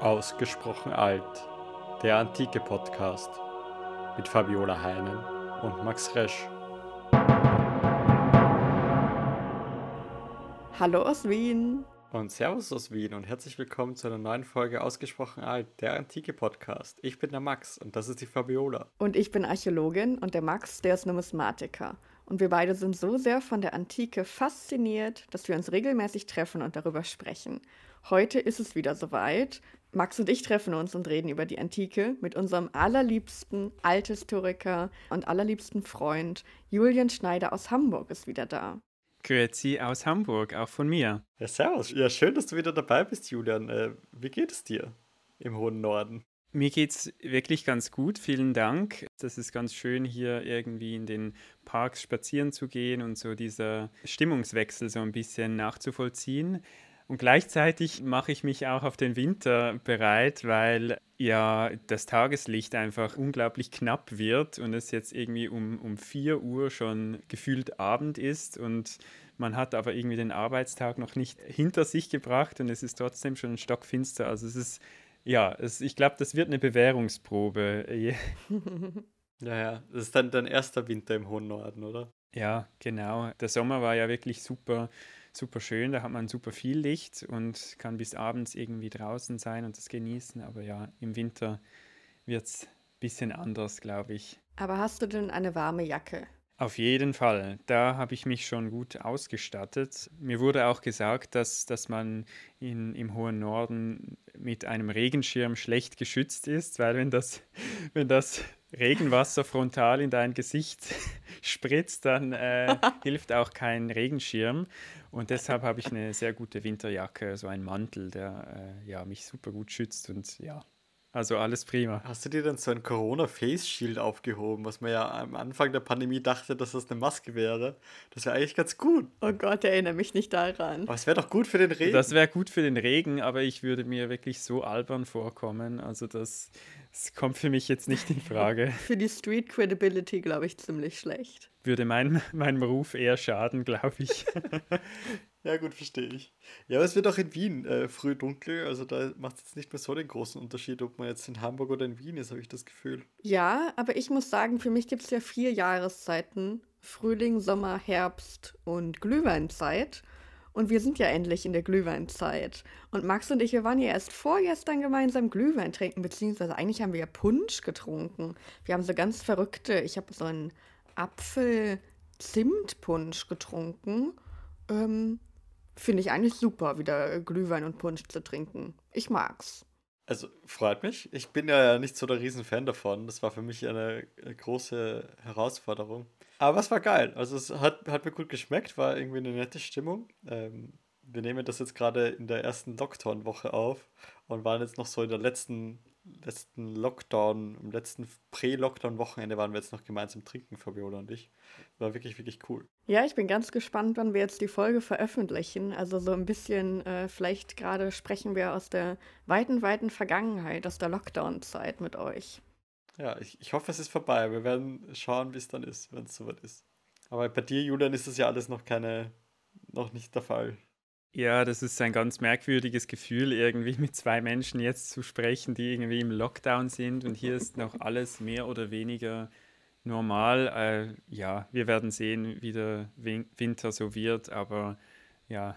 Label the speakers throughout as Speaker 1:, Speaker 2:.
Speaker 1: Ausgesprochen alt. Der antike Podcast mit Fabiola Heinen und Max Resch.
Speaker 2: Hallo aus Wien.
Speaker 1: Und Servus aus Wien und herzlich willkommen zu einer neuen Folge Ausgesprochen alt, der antike Podcast. Ich bin der Max und das ist die Fabiola.
Speaker 2: Und ich bin Archäologin und der Max, der ist Numismatiker. Und wir beide sind so sehr von der Antike fasziniert, dass wir uns regelmäßig treffen und darüber sprechen. Heute ist es wieder soweit. Max und ich treffen uns und reden über die Antike mit unserem allerliebsten Althistoriker und allerliebsten Freund Julian Schneider aus Hamburg ist wieder da.
Speaker 3: Grüezi aus Hamburg, auch von mir.
Speaker 1: Ja, servus. Ja, schön, dass du wieder dabei bist, Julian. Äh, wie geht es dir im hohen Norden?
Speaker 3: Mir geht es wirklich ganz gut, vielen Dank. Das ist ganz schön, hier irgendwie in den Parks spazieren zu gehen und so dieser Stimmungswechsel so ein bisschen nachzuvollziehen. Und gleichzeitig mache ich mich auch auf den Winter bereit, weil ja das Tageslicht einfach unglaublich knapp wird und es jetzt irgendwie um, um 4 Uhr schon gefühlt Abend ist und man hat aber irgendwie den Arbeitstag noch nicht hinter sich gebracht und es ist trotzdem schon stockfinster. Also es ist, ja, es, ich glaube, das wird eine Bewährungsprobe.
Speaker 1: ja, ja, das ist dann dein erster Winter im hohen Norden, oder?
Speaker 3: Ja, genau. Der Sommer war ja wirklich super super schön, da hat man super viel Licht und kann bis abends irgendwie draußen sein und das genießen. Aber ja, im Winter wird es ein bisschen anders, glaube ich.
Speaker 2: Aber hast du denn eine warme Jacke?
Speaker 3: Auf jeden Fall. Da habe ich mich schon gut ausgestattet. Mir wurde auch gesagt, dass, dass man in, im hohen Norden mit einem Regenschirm schlecht geschützt ist, weil wenn das, wenn das Regenwasser frontal in dein Gesicht spritzt, dann äh, hilft auch kein Regenschirm. Und deshalb habe ich eine sehr gute Winterjacke, so einen Mantel, der äh, ja, mich super gut schützt und ja, also alles prima.
Speaker 1: Hast du dir dann so ein Corona-Face-Shield aufgehoben, was man ja am Anfang der Pandemie dachte, dass das eine Maske wäre? Das wäre eigentlich ganz gut.
Speaker 2: Oh Gott, erinnere mich nicht daran.
Speaker 1: Aber es wäre doch gut für den Regen.
Speaker 3: Das wäre gut für den Regen, aber ich würde mir wirklich so albern vorkommen. Also das, das kommt für mich jetzt nicht in Frage.
Speaker 2: für die Street Credibility, glaube ich, ziemlich schlecht.
Speaker 3: Würde mein, meinem Ruf eher schaden, glaube ich.
Speaker 1: Ja, gut, verstehe ich. Ja, aber es wird auch in Wien äh, früh dunkel, also da macht es jetzt nicht mehr so den großen Unterschied, ob man jetzt in Hamburg oder in Wien ist, habe ich das Gefühl.
Speaker 2: Ja, aber ich muss sagen, für mich gibt es ja vier Jahreszeiten: Frühling, Sommer, Herbst und Glühweinzeit. Und wir sind ja endlich in der Glühweinzeit. Und Max und ich, wir waren ja erst vorgestern gemeinsam Glühwein trinken, beziehungsweise eigentlich haben wir ja Punsch getrunken. Wir haben so ganz verrückte, ich habe so einen Apfel-Zimt-Punsch getrunken. Ähm, Finde ich eigentlich super, wieder Glühwein und Punsch zu trinken. Ich mag's.
Speaker 1: Also freut mich. Ich bin ja nicht so der Riesenfan davon. Das war für mich eine große Herausforderung. Aber es war geil. Also es hat, hat mir gut geschmeckt, war irgendwie eine nette Stimmung. Ähm, wir nehmen das jetzt gerade in der ersten Lockdown-Woche auf und waren jetzt noch so in der letzten letzten Lockdown, im letzten Prä-Lockdown-Wochenende waren wir jetzt noch gemeinsam trinken, Fabiola und ich. War wirklich, wirklich cool.
Speaker 2: Ja, ich bin ganz gespannt, wann wir jetzt die Folge veröffentlichen. Also so ein bisschen, äh, vielleicht gerade sprechen wir aus der weiten, weiten Vergangenheit, aus der Lockdown-Zeit mit euch.
Speaker 1: Ja, ich, ich hoffe, es ist vorbei. Wir werden schauen, wie es dann ist, wenn es soweit ist. Aber bei dir, Julian, ist das ja alles noch keine, noch nicht der Fall.
Speaker 3: Ja, das ist ein ganz merkwürdiges Gefühl, irgendwie mit zwei Menschen jetzt zu sprechen, die irgendwie im Lockdown sind und hier ist noch alles mehr oder weniger normal. Äh, ja, wir werden sehen, wie der Winter so wird, aber ja,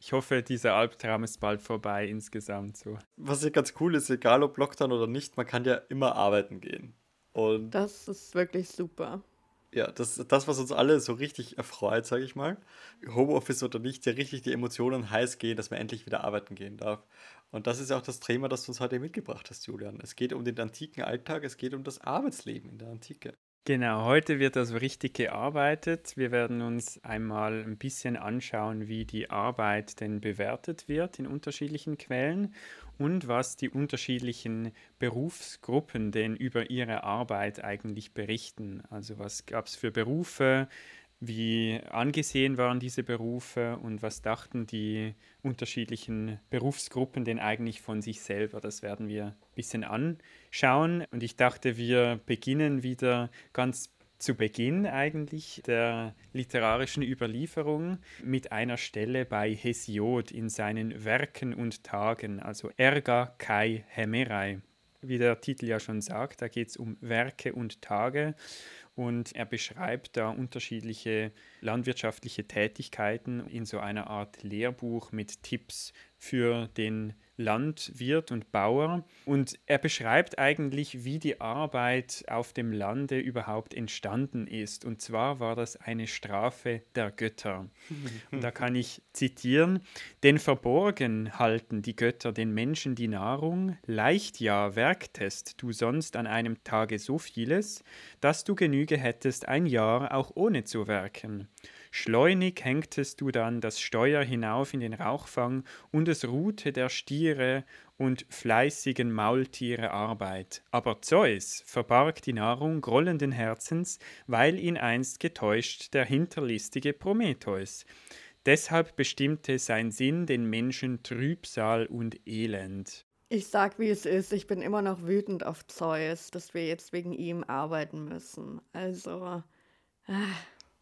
Speaker 3: ich hoffe, dieser Albtraum ist bald vorbei insgesamt so.
Speaker 1: Was ja ganz cool ist, egal ob Lockdown oder nicht, man kann ja immer arbeiten gehen. Und
Speaker 2: das ist wirklich super.
Speaker 1: Ja, das, das, was uns alle so richtig erfreut, sage ich mal, Homeoffice oder nicht, ja richtig die Emotionen heiß gehen, dass man endlich wieder arbeiten gehen darf. Und das ist ja auch das Thema, das du uns heute mitgebracht hast, Julian. Es geht um den antiken Alltag, es geht um das Arbeitsleben in der Antike.
Speaker 3: Genau, heute wird also richtig gearbeitet. Wir werden uns einmal ein bisschen anschauen, wie die Arbeit denn bewertet wird in unterschiedlichen Quellen und was die unterschiedlichen Berufsgruppen denn über ihre Arbeit eigentlich berichten. Also was gab es für Berufe, wie angesehen waren diese Berufe und was dachten die unterschiedlichen Berufsgruppen denn eigentlich von sich selber. Das werden wir ein bisschen anschauen. Und ich dachte, wir beginnen wieder ganz zu Beginn eigentlich der literarischen Überlieferung mit einer Stelle bei Hesiod in seinen Werken und Tagen, also Erga Kai Hemerei. Wie der Titel ja schon sagt, da geht es um Werke und Tage und er beschreibt da unterschiedliche landwirtschaftliche Tätigkeiten in so einer Art Lehrbuch mit Tipps für den Landwirt und Bauer und er beschreibt eigentlich, wie die Arbeit auf dem Lande überhaupt entstanden ist. Und zwar war das eine Strafe der Götter. Und da kann ich zitieren, denn verborgen halten die Götter den Menschen die Nahrung, leicht ja werktest du sonst an einem Tage so vieles, dass du Genüge hättest ein Jahr auch ohne zu werken. Schleunig hängtest du dann das Steuer hinauf in den Rauchfang, und es ruhte der Stiere und fleißigen Maultiere Arbeit. Aber Zeus verbarg die Nahrung grollenden Herzens, weil ihn einst getäuscht der hinterlistige Prometheus. Deshalb bestimmte sein Sinn den Menschen Trübsal und Elend.
Speaker 2: Ich sag, wie es ist. Ich bin immer noch wütend auf Zeus, dass wir jetzt wegen ihm arbeiten müssen. Also.
Speaker 3: Äh.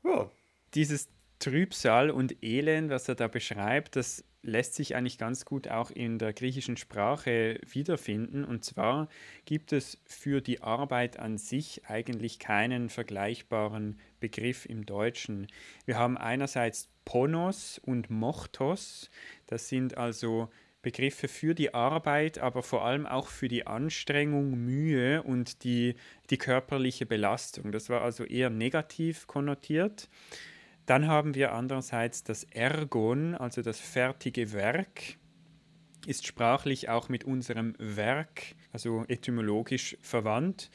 Speaker 3: Ja, dieses Trübsal und Elend, was er da beschreibt, das lässt sich eigentlich ganz gut auch in der griechischen Sprache wiederfinden. Und zwar gibt es für die Arbeit an sich eigentlich keinen vergleichbaren Begriff im Deutschen. Wir haben einerseits Ponos und Mochtos, das sind also Begriffe für die Arbeit, aber vor allem auch für die Anstrengung, Mühe und die, die körperliche Belastung. Das war also eher negativ konnotiert. Dann haben wir andererseits das Ergon, also das fertige Werk, ist sprachlich auch mit unserem Werk, also etymologisch verwandt.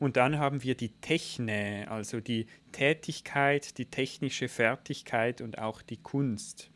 Speaker 3: Und dann haben wir die Techne, also die Tätigkeit, die technische Fertigkeit und auch die Kunst.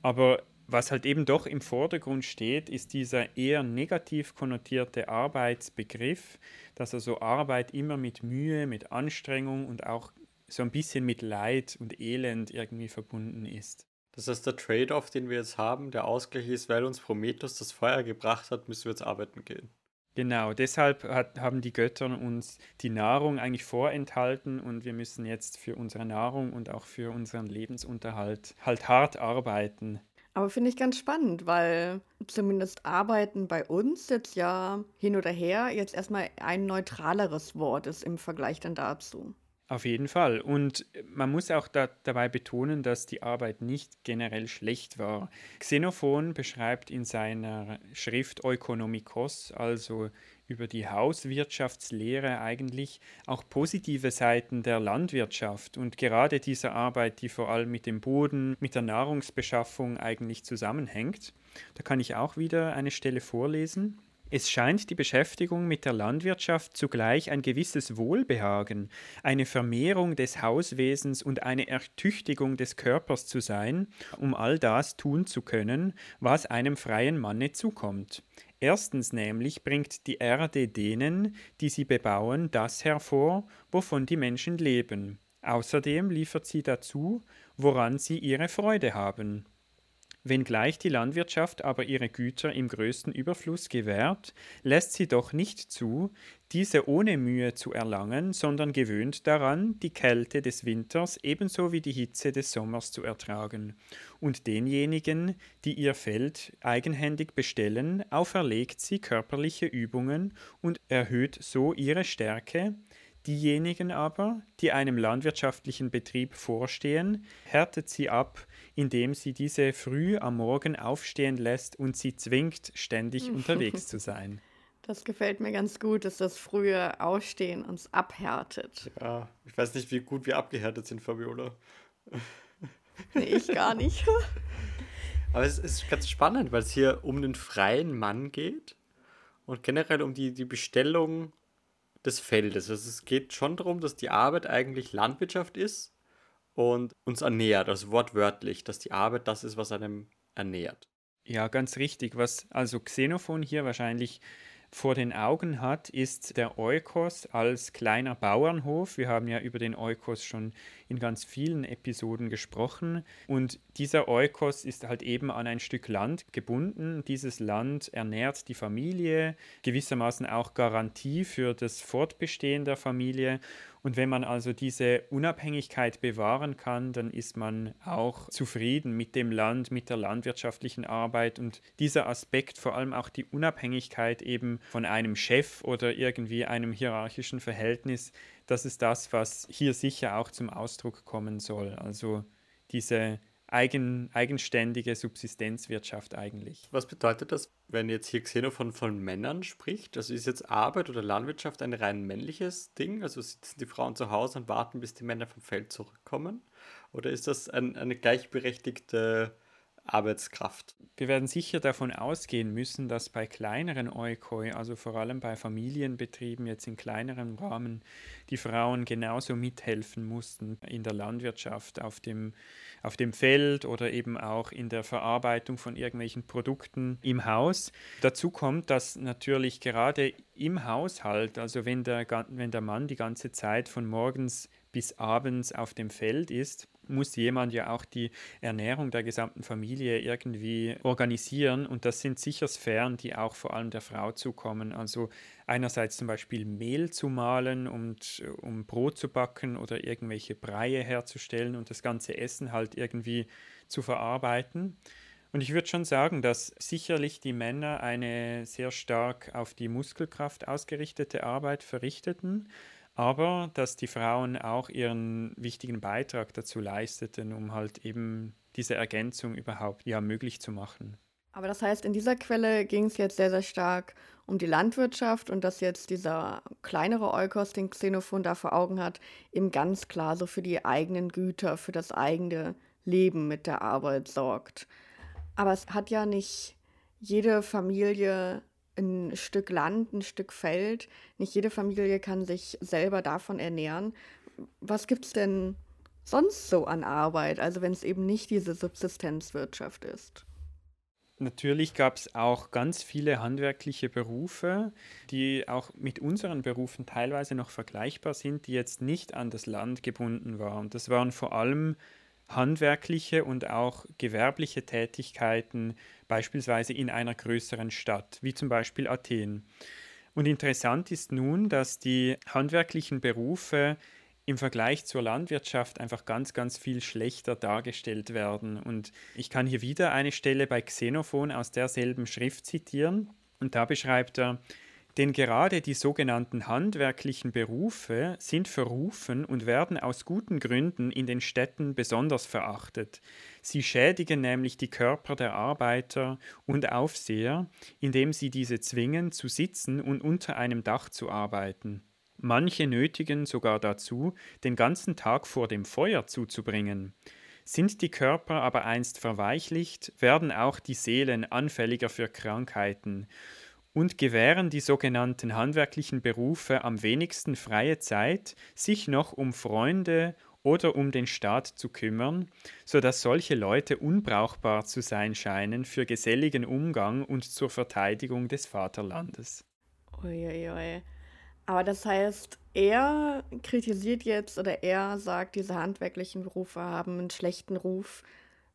Speaker 3: Aber was halt eben doch im Vordergrund steht, ist dieser eher negativ konnotierte Arbeitsbegriff, dass also Arbeit immer mit Mühe, mit Anstrengung und auch so ein bisschen mit Leid und Elend irgendwie verbunden ist.
Speaker 1: Das ist der Trade-off, den wir jetzt haben. Der Ausgleich ist, weil uns Prometheus das Feuer gebracht hat, müssen wir jetzt arbeiten gehen.
Speaker 3: Genau, deshalb hat, haben die Götter uns die Nahrung eigentlich vorenthalten und wir müssen jetzt für unsere Nahrung und auch für unseren Lebensunterhalt halt hart arbeiten.
Speaker 2: Aber finde ich ganz spannend, weil zumindest Arbeiten bei uns jetzt ja hin oder her jetzt erstmal ein neutraleres Wort ist im Vergleich dann dazu.
Speaker 3: Auf jeden Fall. Und man muss auch da, dabei betonen, dass die Arbeit nicht generell schlecht war. Xenophon beschreibt in seiner Schrift Ökonomikos, also über die Hauswirtschaftslehre eigentlich, auch positive Seiten der Landwirtschaft und gerade dieser Arbeit, die vor allem mit dem Boden, mit der Nahrungsbeschaffung eigentlich zusammenhängt. Da kann ich auch wieder eine Stelle vorlesen. Es scheint die Beschäftigung mit der Landwirtschaft zugleich ein gewisses Wohlbehagen, eine Vermehrung des Hauswesens und eine Ertüchtigung des Körpers zu sein, um all das tun zu können, was einem freien Manne zukommt. Erstens nämlich bringt die Erde denen, die sie bebauen, das hervor, wovon die Menschen leben. Außerdem liefert sie dazu, woran sie ihre Freude haben. Wenngleich die Landwirtschaft aber ihre Güter im größten Überfluss gewährt, lässt sie doch nicht zu, diese ohne Mühe zu erlangen, sondern gewöhnt daran, die Kälte des Winters ebenso wie die Hitze des Sommers zu ertragen. Und denjenigen, die ihr Feld eigenhändig bestellen, auferlegt sie körperliche Übungen und erhöht so ihre Stärke, Diejenigen aber, die einem landwirtschaftlichen Betrieb vorstehen, härtet sie ab, indem sie diese früh am Morgen aufstehen lässt und sie zwingt, ständig unterwegs zu sein.
Speaker 2: Das gefällt mir ganz gut, dass das frühe Ausstehen uns abhärtet.
Speaker 1: Ja, ich weiß nicht, wie gut wir abgehärtet sind, Fabiola.
Speaker 2: Nee, ich gar nicht.
Speaker 1: Aber es ist ganz spannend, weil es hier um den freien Mann geht und generell um die, die Bestellung des Feldes. Also es geht schon darum, dass die Arbeit eigentlich Landwirtschaft ist und uns ernährt, also wortwörtlich, dass die Arbeit das ist, was einem ernährt.
Speaker 3: Ja, ganz richtig. Was also Xenophon hier wahrscheinlich vor den Augen hat, ist der Eukos als kleiner Bauernhof. Wir haben ja über den Eukos schon in ganz vielen Episoden gesprochen. Und dieser Eukos ist halt eben an ein Stück Land gebunden. Dieses Land ernährt die Familie, gewissermaßen auch Garantie für das Fortbestehen der Familie. Und wenn man also diese Unabhängigkeit bewahren kann, dann ist man auch zufrieden mit dem Land, mit der landwirtschaftlichen Arbeit. Und dieser Aspekt, vor allem auch die Unabhängigkeit eben von einem Chef oder irgendwie einem hierarchischen Verhältnis, das ist das, was hier sicher auch zum Ausdruck kommen soll. Also diese eigen, eigenständige Subsistenzwirtschaft eigentlich.
Speaker 1: Was bedeutet das, wenn jetzt hier Xenophon von Männern spricht? Also ist jetzt Arbeit oder Landwirtschaft ein rein männliches Ding? Also sitzen die Frauen zu Hause und warten, bis die Männer vom Feld zurückkommen? Oder ist das ein, eine gleichberechtigte Arbeitskraft.
Speaker 3: Wir werden sicher davon ausgehen müssen, dass bei kleineren Oikoi, also vor allem bei Familienbetrieben jetzt in kleinerem Rahmen, die Frauen genauso mithelfen mussten in der Landwirtschaft, auf dem, auf dem Feld oder eben auch in der Verarbeitung von irgendwelchen Produkten im Haus. Dazu kommt, dass natürlich gerade im Haushalt, also wenn der, wenn der Mann die ganze Zeit von morgens bis abends auf dem Feld ist, muss jemand ja auch die Ernährung der gesamten Familie irgendwie organisieren. Und das sind sicher Sphären, die auch vor allem der Frau zukommen. Also einerseits zum Beispiel Mehl zu mahlen, und, um Brot zu backen oder irgendwelche Breie herzustellen und das ganze Essen halt irgendwie zu verarbeiten. Und ich würde schon sagen, dass sicherlich die Männer eine sehr stark auf die Muskelkraft ausgerichtete Arbeit verrichteten aber dass die Frauen auch ihren wichtigen Beitrag dazu leisteten, um halt eben diese Ergänzung überhaupt ja möglich zu machen.
Speaker 2: Aber das heißt, in dieser Quelle ging es jetzt sehr, sehr stark um die Landwirtschaft und dass jetzt dieser kleinere Eukos, den Xenophon da vor Augen hat, eben ganz klar so für die eigenen Güter, für das eigene Leben mit der Arbeit sorgt. Aber es hat ja nicht jede Familie ein Stück Land, ein Stück Feld. Nicht jede Familie kann sich selber davon ernähren. Was gibt es denn sonst so an Arbeit, also wenn es eben nicht diese Subsistenzwirtschaft ist?
Speaker 3: Natürlich gab es auch ganz viele handwerkliche Berufe, die auch mit unseren Berufen teilweise noch vergleichbar sind, die jetzt nicht an das Land gebunden waren. Das waren vor allem handwerkliche und auch gewerbliche Tätigkeiten, beispielsweise in einer größeren Stadt, wie zum Beispiel Athen. Und interessant ist nun, dass die handwerklichen Berufe im Vergleich zur Landwirtschaft einfach ganz, ganz viel schlechter dargestellt werden. Und ich kann hier wieder eine Stelle bei Xenophon aus derselben Schrift zitieren. Und da beschreibt er, denn gerade die sogenannten handwerklichen Berufe sind verrufen und werden aus guten Gründen in den Städten besonders verachtet. Sie schädigen nämlich die Körper der Arbeiter und Aufseher, indem sie diese zwingen, zu sitzen und unter einem Dach zu arbeiten. Manche nötigen sogar dazu, den ganzen Tag vor dem Feuer zuzubringen. Sind die Körper aber einst verweichlicht, werden auch die Seelen anfälliger für Krankheiten, und gewähren die sogenannten handwerklichen Berufe am wenigsten freie Zeit, sich noch um Freunde oder um den Staat zu kümmern, so dass solche Leute unbrauchbar zu sein scheinen für geselligen Umgang und zur Verteidigung des Vaterlandes.
Speaker 2: Uiuiui. Aber das heißt, er kritisiert jetzt oder er sagt, diese handwerklichen Berufe haben einen schlechten Ruf,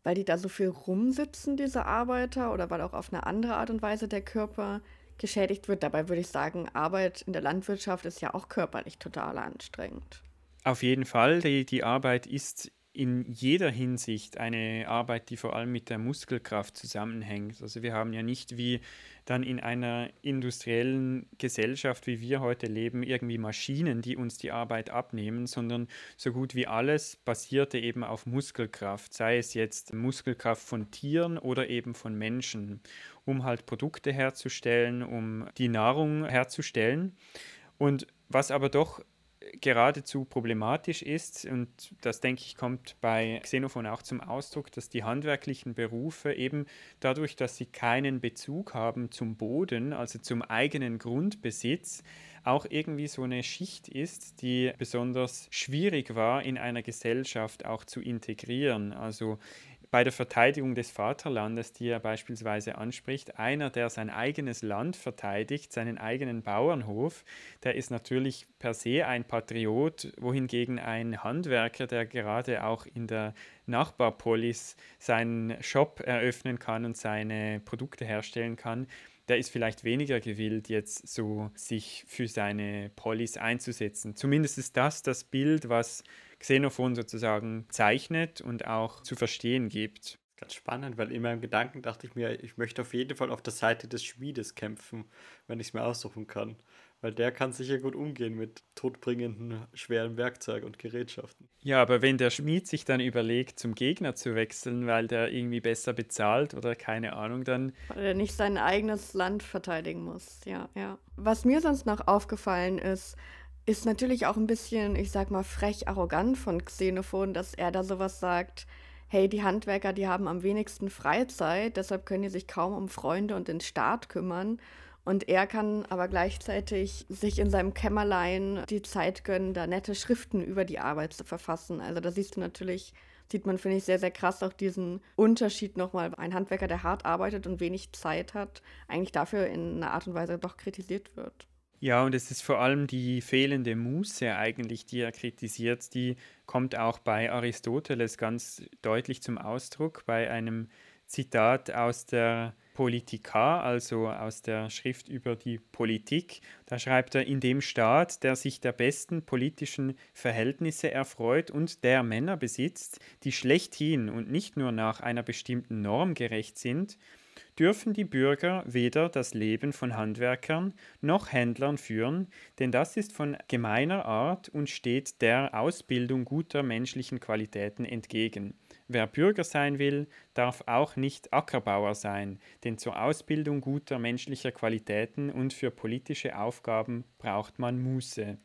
Speaker 2: weil die da so viel rumsitzen, diese Arbeiter, oder weil auch auf eine andere Art und Weise der Körper geschädigt wird. Dabei würde ich sagen, Arbeit in der Landwirtschaft ist ja auch körperlich total anstrengend.
Speaker 3: Auf jeden Fall, die, die Arbeit ist in jeder Hinsicht eine Arbeit, die vor allem mit der Muskelkraft zusammenhängt. Also wir haben ja nicht wie dann in einer industriellen Gesellschaft, wie wir heute leben, irgendwie Maschinen, die uns die Arbeit abnehmen, sondern so gut wie alles basierte eben auf Muskelkraft, sei es jetzt Muskelkraft von Tieren oder eben von Menschen, um halt Produkte herzustellen, um die Nahrung herzustellen. Und was aber doch geradezu problematisch ist, und das denke ich kommt bei Xenophon auch zum Ausdruck, dass die handwerklichen Berufe eben dadurch, dass sie keinen Bezug haben zum Boden, also zum eigenen Grundbesitz, auch irgendwie so eine Schicht ist, die besonders schwierig war in einer Gesellschaft auch zu integrieren. Also bei der Verteidigung des Vaterlandes, die er beispielsweise anspricht, einer, der sein eigenes Land verteidigt, seinen eigenen Bauernhof, der ist natürlich per se ein Patriot, wohingegen ein Handwerker, der gerade auch in der Nachbarpolis seinen Shop eröffnen kann und seine Produkte herstellen kann, der ist vielleicht weniger gewillt, jetzt so sich für seine Polis einzusetzen. Zumindest ist das das Bild, was Xenophon sozusagen zeichnet und auch zu verstehen gibt.
Speaker 1: Ganz spannend, weil in meinem Gedanken dachte ich mir, ich möchte auf jeden Fall auf der Seite des Schmiedes kämpfen, wenn ich es mir aussuchen kann. Weil der kann sicher gut umgehen mit todbringenden schweren Werkzeugen und Gerätschaften.
Speaker 3: Ja, aber wenn der Schmied sich dann überlegt, zum Gegner zu wechseln, weil der irgendwie besser bezahlt oder keine Ahnung, dann.
Speaker 2: Weil er nicht sein eigenes Land verteidigen muss, ja, ja. Was mir sonst noch aufgefallen ist, ist natürlich auch ein bisschen, ich sag mal, frech arrogant von Xenophon, dass er da sowas sagt. Hey, die Handwerker, die haben am wenigsten Freizeit, deshalb können die sich kaum um Freunde und den Staat kümmern. Und er kann aber gleichzeitig sich in seinem Kämmerlein die Zeit gönnen, da nette Schriften über die Arbeit zu verfassen. Also da siehst du natürlich, sieht man, finde ich, sehr, sehr krass auch diesen Unterschied nochmal. Ein Handwerker, der hart arbeitet und wenig Zeit hat, eigentlich dafür in einer Art und Weise doch kritisiert wird.
Speaker 3: Ja, und es ist vor allem die fehlende Muße eigentlich, die er kritisiert, die kommt auch bei Aristoteles ganz deutlich zum Ausdruck, bei einem Zitat aus der Politica, also aus der Schrift über die Politik. Da schreibt er, in dem Staat, der sich der besten politischen Verhältnisse erfreut und der Männer besitzt, die schlechthin und nicht nur nach einer bestimmten Norm gerecht sind, dürfen die Bürger weder das Leben von Handwerkern noch Händlern führen, denn das ist von gemeiner Art und steht der Ausbildung guter menschlichen Qualitäten entgegen. Wer Bürger sein will, darf auch nicht Ackerbauer sein, denn zur Ausbildung guter menschlicher Qualitäten und für politische Aufgaben braucht man Muße.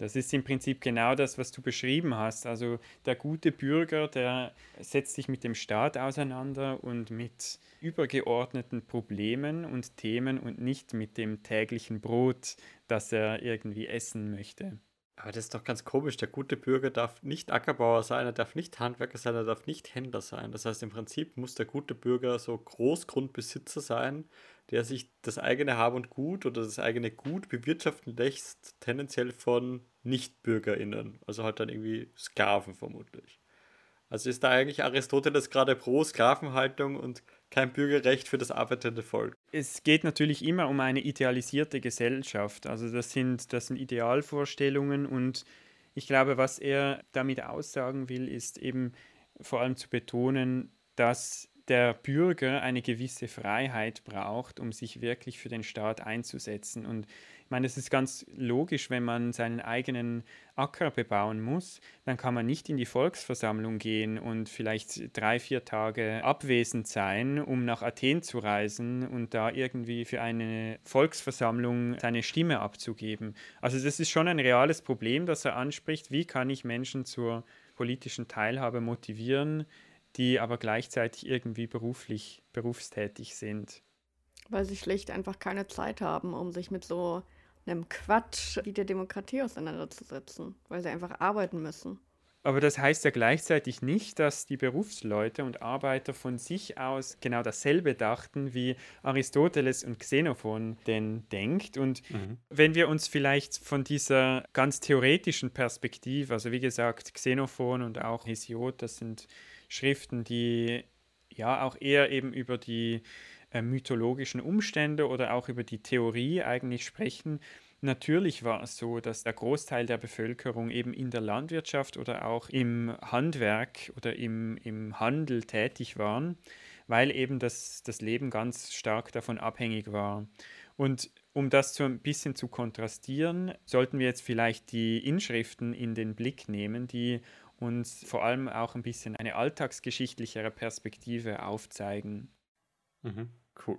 Speaker 3: Das ist im Prinzip genau das, was du beschrieben hast. Also der gute Bürger, der setzt sich mit dem Staat auseinander und mit übergeordneten Problemen und Themen und nicht mit dem täglichen Brot, das er irgendwie essen möchte.
Speaker 1: Aber das ist doch ganz komisch. Der gute Bürger darf nicht Ackerbauer sein, er darf nicht Handwerker sein, er darf nicht Händler sein. Das heißt, im Prinzip muss der gute Bürger so Großgrundbesitzer sein, der sich das eigene Hab und Gut oder das eigene Gut bewirtschaften lässt, tendenziell von Nichtbürgerinnen. Also halt dann irgendwie Sklaven vermutlich. Also ist da eigentlich Aristoteles gerade pro Sklavenhaltung und kein Bürgerrecht für das arbeitende Volk.
Speaker 3: Es geht natürlich immer um eine idealisierte Gesellschaft. Also das sind, das sind Idealvorstellungen und ich glaube, was er damit aussagen will, ist eben vor allem zu betonen, dass der Bürger eine gewisse Freiheit braucht, um sich wirklich für den Staat einzusetzen. Und ich meine, es ist ganz logisch, wenn man seinen eigenen Acker bebauen muss, dann kann man nicht in die Volksversammlung gehen und vielleicht drei, vier Tage abwesend sein, um nach Athen zu reisen und da irgendwie für eine Volksversammlung seine Stimme abzugeben. Also das ist schon ein reales Problem, das er anspricht. Wie kann ich Menschen zur politischen Teilhabe motivieren, die aber gleichzeitig irgendwie beruflich, berufstätig sind?
Speaker 2: Weil sie schlicht einfach keine Zeit haben, um sich mit so einem Quatsch wie der Demokratie auseinanderzusetzen, weil sie einfach arbeiten müssen.
Speaker 3: Aber das heißt ja gleichzeitig nicht, dass die Berufsleute und Arbeiter von sich aus genau dasselbe dachten, wie Aristoteles und Xenophon denn denkt. Und mhm. wenn wir uns vielleicht von dieser ganz theoretischen Perspektive, also wie gesagt, Xenophon und auch Hesiod, das sind Schriften, die ja auch eher eben über die äh, mythologischen Umstände oder auch über die Theorie eigentlich sprechen. Natürlich war es so, dass der Großteil der Bevölkerung eben in der Landwirtschaft oder auch im Handwerk oder im, im Handel tätig waren, weil eben das, das Leben ganz stark davon abhängig war. Und um das so ein bisschen zu kontrastieren, sollten wir jetzt vielleicht die Inschriften in den Blick nehmen, die uns vor allem auch ein bisschen eine alltagsgeschichtlichere Perspektive aufzeigen.
Speaker 1: Mhm. Cool.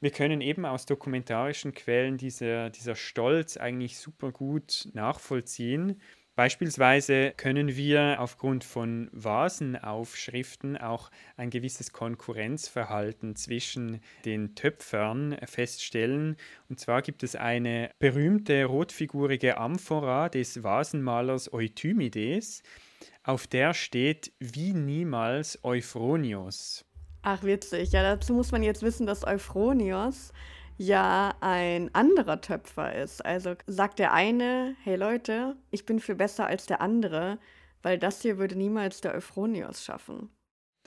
Speaker 3: Wir können eben aus dokumentarischen Quellen dieser, dieser Stolz eigentlich super gut nachvollziehen. Beispielsweise können wir aufgrund von Vasenaufschriften auch ein gewisses Konkurrenzverhalten zwischen den Töpfern feststellen. Und zwar gibt es eine berühmte rotfigurige Amphora des Vasenmalers Euthymides, auf der steht wie niemals Euphronios.
Speaker 2: Ach, witzig. Ja, dazu muss man jetzt wissen, dass Euphronios ja ein anderer Töpfer ist. Also sagt der eine, hey Leute, ich bin viel besser als der andere, weil das hier würde niemals der Euphronios schaffen.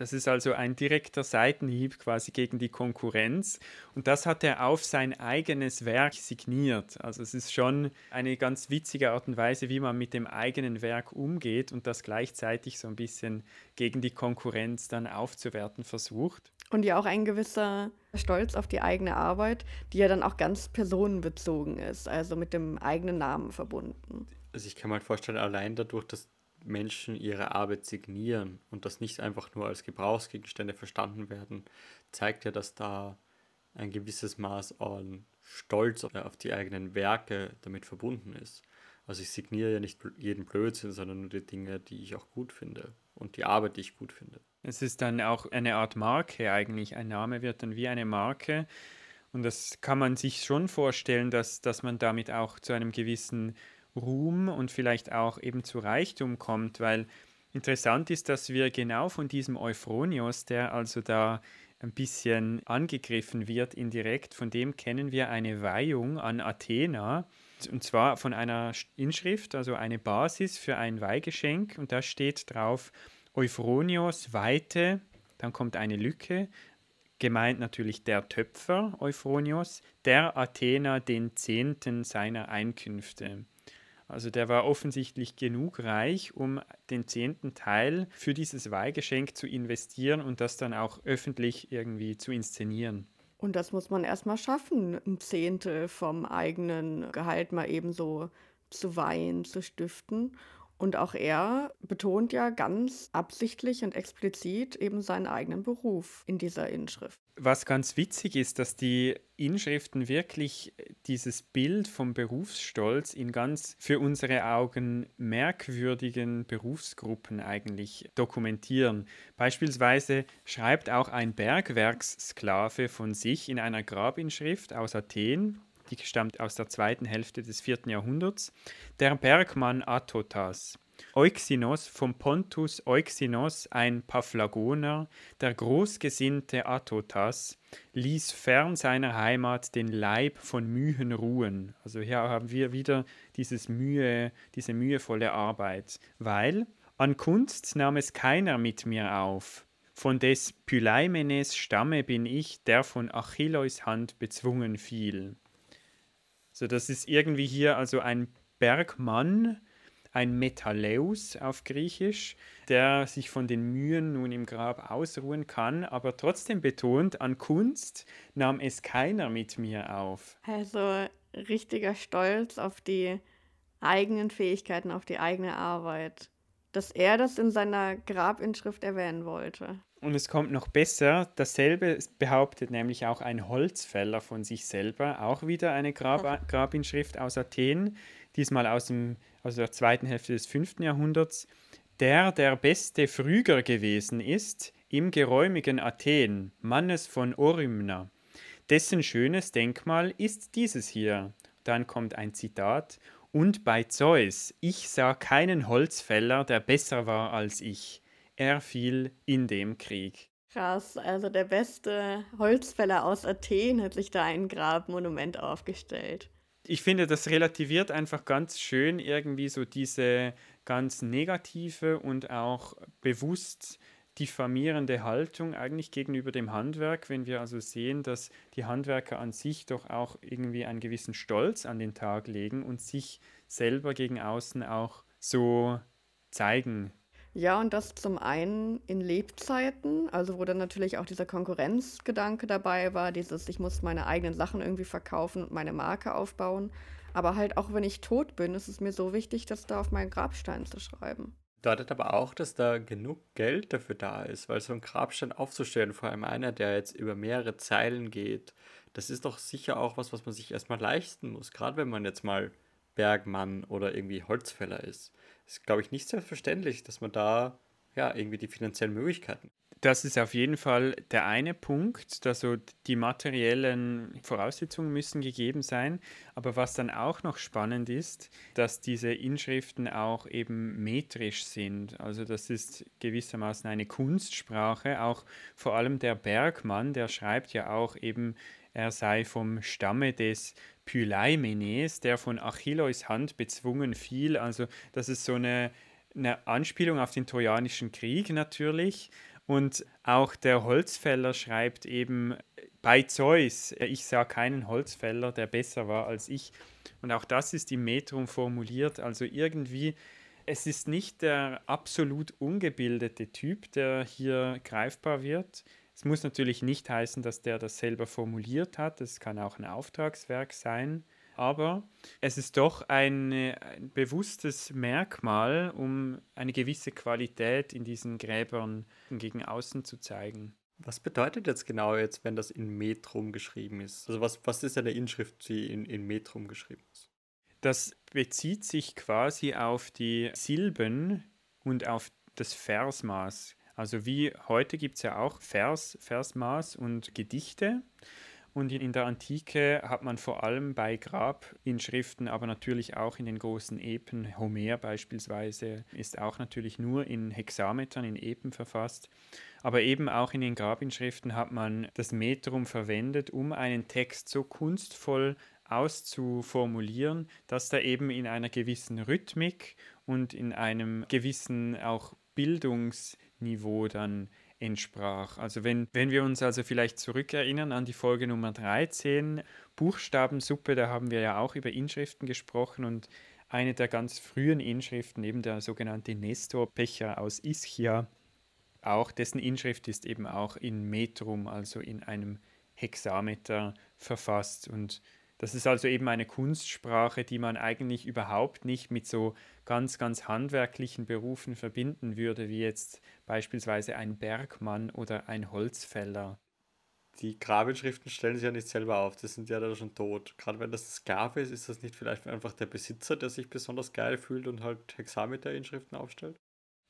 Speaker 3: Das ist also ein direkter Seitenhieb quasi gegen die Konkurrenz. Und das hat er auf sein eigenes Werk signiert. Also es ist schon eine ganz witzige Art und Weise, wie man mit dem eigenen Werk umgeht und das gleichzeitig so ein bisschen gegen die Konkurrenz dann aufzuwerten versucht.
Speaker 2: Und ja auch ein gewisser Stolz auf die eigene Arbeit, die ja dann auch ganz personenbezogen ist, also mit dem eigenen Namen verbunden.
Speaker 1: Also ich kann mir halt vorstellen, allein dadurch, dass Menschen ihre Arbeit signieren und das nicht einfach nur als Gebrauchsgegenstände verstanden werden, zeigt ja, dass da ein gewisses Maß an Stolz auf die eigenen Werke damit verbunden ist. Also ich signiere ja nicht jeden Blödsinn, sondern nur die Dinge, die ich auch gut finde und die Arbeit, die ich gut finde.
Speaker 3: Es ist dann auch eine Art Marke eigentlich. Ein Name wird dann wie eine Marke. Und das kann man sich schon vorstellen, dass, dass man damit auch zu einem gewissen Ruhm und vielleicht auch eben zu Reichtum kommt, weil interessant ist, dass wir genau von diesem Euphronios, der also da ein bisschen angegriffen wird indirekt, von dem kennen wir eine Weihung an Athena, und zwar von einer Inschrift, also eine Basis für ein Weihgeschenk, und da steht drauf Euphronios weihte, dann kommt eine Lücke, gemeint natürlich der Töpfer Euphronios, der Athena den Zehnten seiner Einkünfte. Also der war offensichtlich genug reich, um den zehnten Teil für dieses Weihgeschenk zu investieren und das dann auch öffentlich irgendwie zu inszenieren.
Speaker 2: Und das muss man erstmal schaffen, ein Zehntel vom eigenen Gehalt mal ebenso zu weihen, zu stiften. Und auch er betont ja ganz absichtlich und explizit eben seinen eigenen Beruf in dieser Inschrift.
Speaker 3: Was ganz witzig ist, dass die Inschriften wirklich dieses Bild vom Berufsstolz in ganz für unsere Augen merkwürdigen Berufsgruppen eigentlich dokumentieren. Beispielsweise schreibt auch ein Bergwerkssklave von sich in einer Grabinschrift aus Athen, die stammt aus der zweiten Hälfte des vierten Jahrhunderts, der Bergmann Atotas. Euxinos vom Pontus Euxinos, ein Paphlagoner, der großgesinnte Atotas, ließ fern seiner Heimat den Leib von Mühen ruhen. Also hier haben wir wieder dieses Mühe, diese mühevolle Arbeit, weil an Kunst nahm es keiner mit mir auf. Von des Pyleimenes Stamme bin ich, der von Achilleus Hand bezwungen fiel. So, das ist irgendwie hier also ein Bergmann, ein Metalleus auf Griechisch, der sich von den Mühen nun im Grab ausruhen kann, aber trotzdem betont, an Kunst nahm es keiner mit mir auf.
Speaker 2: Also richtiger Stolz auf die eigenen Fähigkeiten, auf die eigene Arbeit, dass er das in seiner Grabinschrift erwähnen wollte.
Speaker 3: Und es kommt noch besser, dasselbe behauptet nämlich auch ein Holzfäller von sich selber, auch wieder eine Grab Grabinschrift aus Athen, diesmal aus, dem, aus der zweiten Hälfte des 5. Jahrhunderts. Der der beste Phryger gewesen ist im geräumigen Athen, Mannes von Orymna. Dessen schönes Denkmal ist dieses hier. Dann kommt ein Zitat. Und bei Zeus, ich sah keinen Holzfäller, der besser war als ich er fiel in dem Krieg.
Speaker 2: Krass, also der beste Holzfäller aus Athen hat sich da ein Grabmonument aufgestellt.
Speaker 3: Ich finde, das relativiert einfach ganz schön irgendwie so diese ganz negative und auch bewusst diffamierende Haltung eigentlich gegenüber dem Handwerk, wenn wir also sehen, dass die Handwerker an sich doch auch irgendwie einen gewissen Stolz an den Tag legen und sich selber gegen außen auch so zeigen
Speaker 2: ja, und das zum einen in Lebzeiten, also wo dann natürlich auch dieser Konkurrenzgedanke dabei war, dieses, ich muss meine eigenen Sachen irgendwie verkaufen und meine Marke aufbauen. Aber halt auch wenn ich tot bin, ist es mir so wichtig, das da auf meinen Grabstein zu schreiben.
Speaker 1: Bedeutet aber auch, dass da genug Geld dafür da ist, weil so ein Grabstein aufzustellen, vor allem einer, der jetzt über mehrere Zeilen geht, das ist doch sicher auch was, was man sich erstmal leisten muss, gerade wenn man jetzt mal Bergmann oder irgendwie Holzfäller ist ist, glaube ich, nicht selbstverständlich, dass man da ja irgendwie die finanziellen Möglichkeiten.
Speaker 3: Das ist auf jeden Fall der eine Punkt, also die materiellen Voraussetzungen müssen gegeben sein. Aber was dann auch noch spannend ist, dass diese Inschriften auch eben metrisch sind. Also das ist gewissermaßen eine Kunstsprache. Auch vor allem der Bergmann, der schreibt ja auch eben, er sei vom Stamme des Pyleimenes, der von Achilleus Hand bezwungen fiel. Also das ist so eine, eine Anspielung auf den Trojanischen Krieg natürlich. Und auch der Holzfäller schreibt eben bei Zeus, ich sah keinen Holzfäller, der besser war als ich. Und auch das ist im Metrum formuliert. Also irgendwie, es ist nicht der absolut ungebildete Typ, der hier greifbar wird. Es muss natürlich nicht heißen, dass der das selber formuliert hat. Es kann auch ein Auftragswerk sein. Aber es ist doch ein, ein bewusstes Merkmal, um eine gewisse Qualität in diesen Gräbern gegen außen zu zeigen.
Speaker 1: Was bedeutet jetzt genau jetzt, wenn das in Metrum geschrieben ist? Also was, was ist eine Inschrift, die in, in Metrum geschrieben ist?
Speaker 3: Das bezieht sich quasi auf die Silben und auf das Versmaß. Also wie heute gibt es ja auch Vers, Versmaß und Gedichte. Und in der Antike hat man vor allem bei Grabinschriften, aber natürlich auch in den großen Epen, Homer beispielsweise, ist auch natürlich nur in Hexametern, in Epen verfasst. Aber eben auch in den Grabinschriften hat man das Metrum verwendet, um einen Text so kunstvoll auszuformulieren, dass da eben in einer gewissen Rhythmik und in einem gewissen auch Bildungsniveau dann entsprach. Also wenn, wenn wir uns also vielleicht zurückerinnern an die Folge Nummer 13, Buchstabensuppe, da haben wir ja auch über Inschriften gesprochen und eine der ganz frühen Inschriften, eben der sogenannte Nestor-Becher aus Ischia, auch dessen Inschrift ist eben auch in Metrum, also in einem Hexameter verfasst und das ist also eben eine Kunstsprache, die man eigentlich überhaupt nicht mit so ganz, ganz handwerklichen Berufen verbinden würde, wie jetzt beispielsweise ein Bergmann oder ein Holzfäller.
Speaker 1: Die Grabinschriften stellen sich ja nicht selber auf, die sind ja da schon tot. Gerade wenn das Sklave ist, ist das nicht vielleicht einfach der Besitzer, der sich besonders geil fühlt und halt Hexameter-Inschriften aufstellt?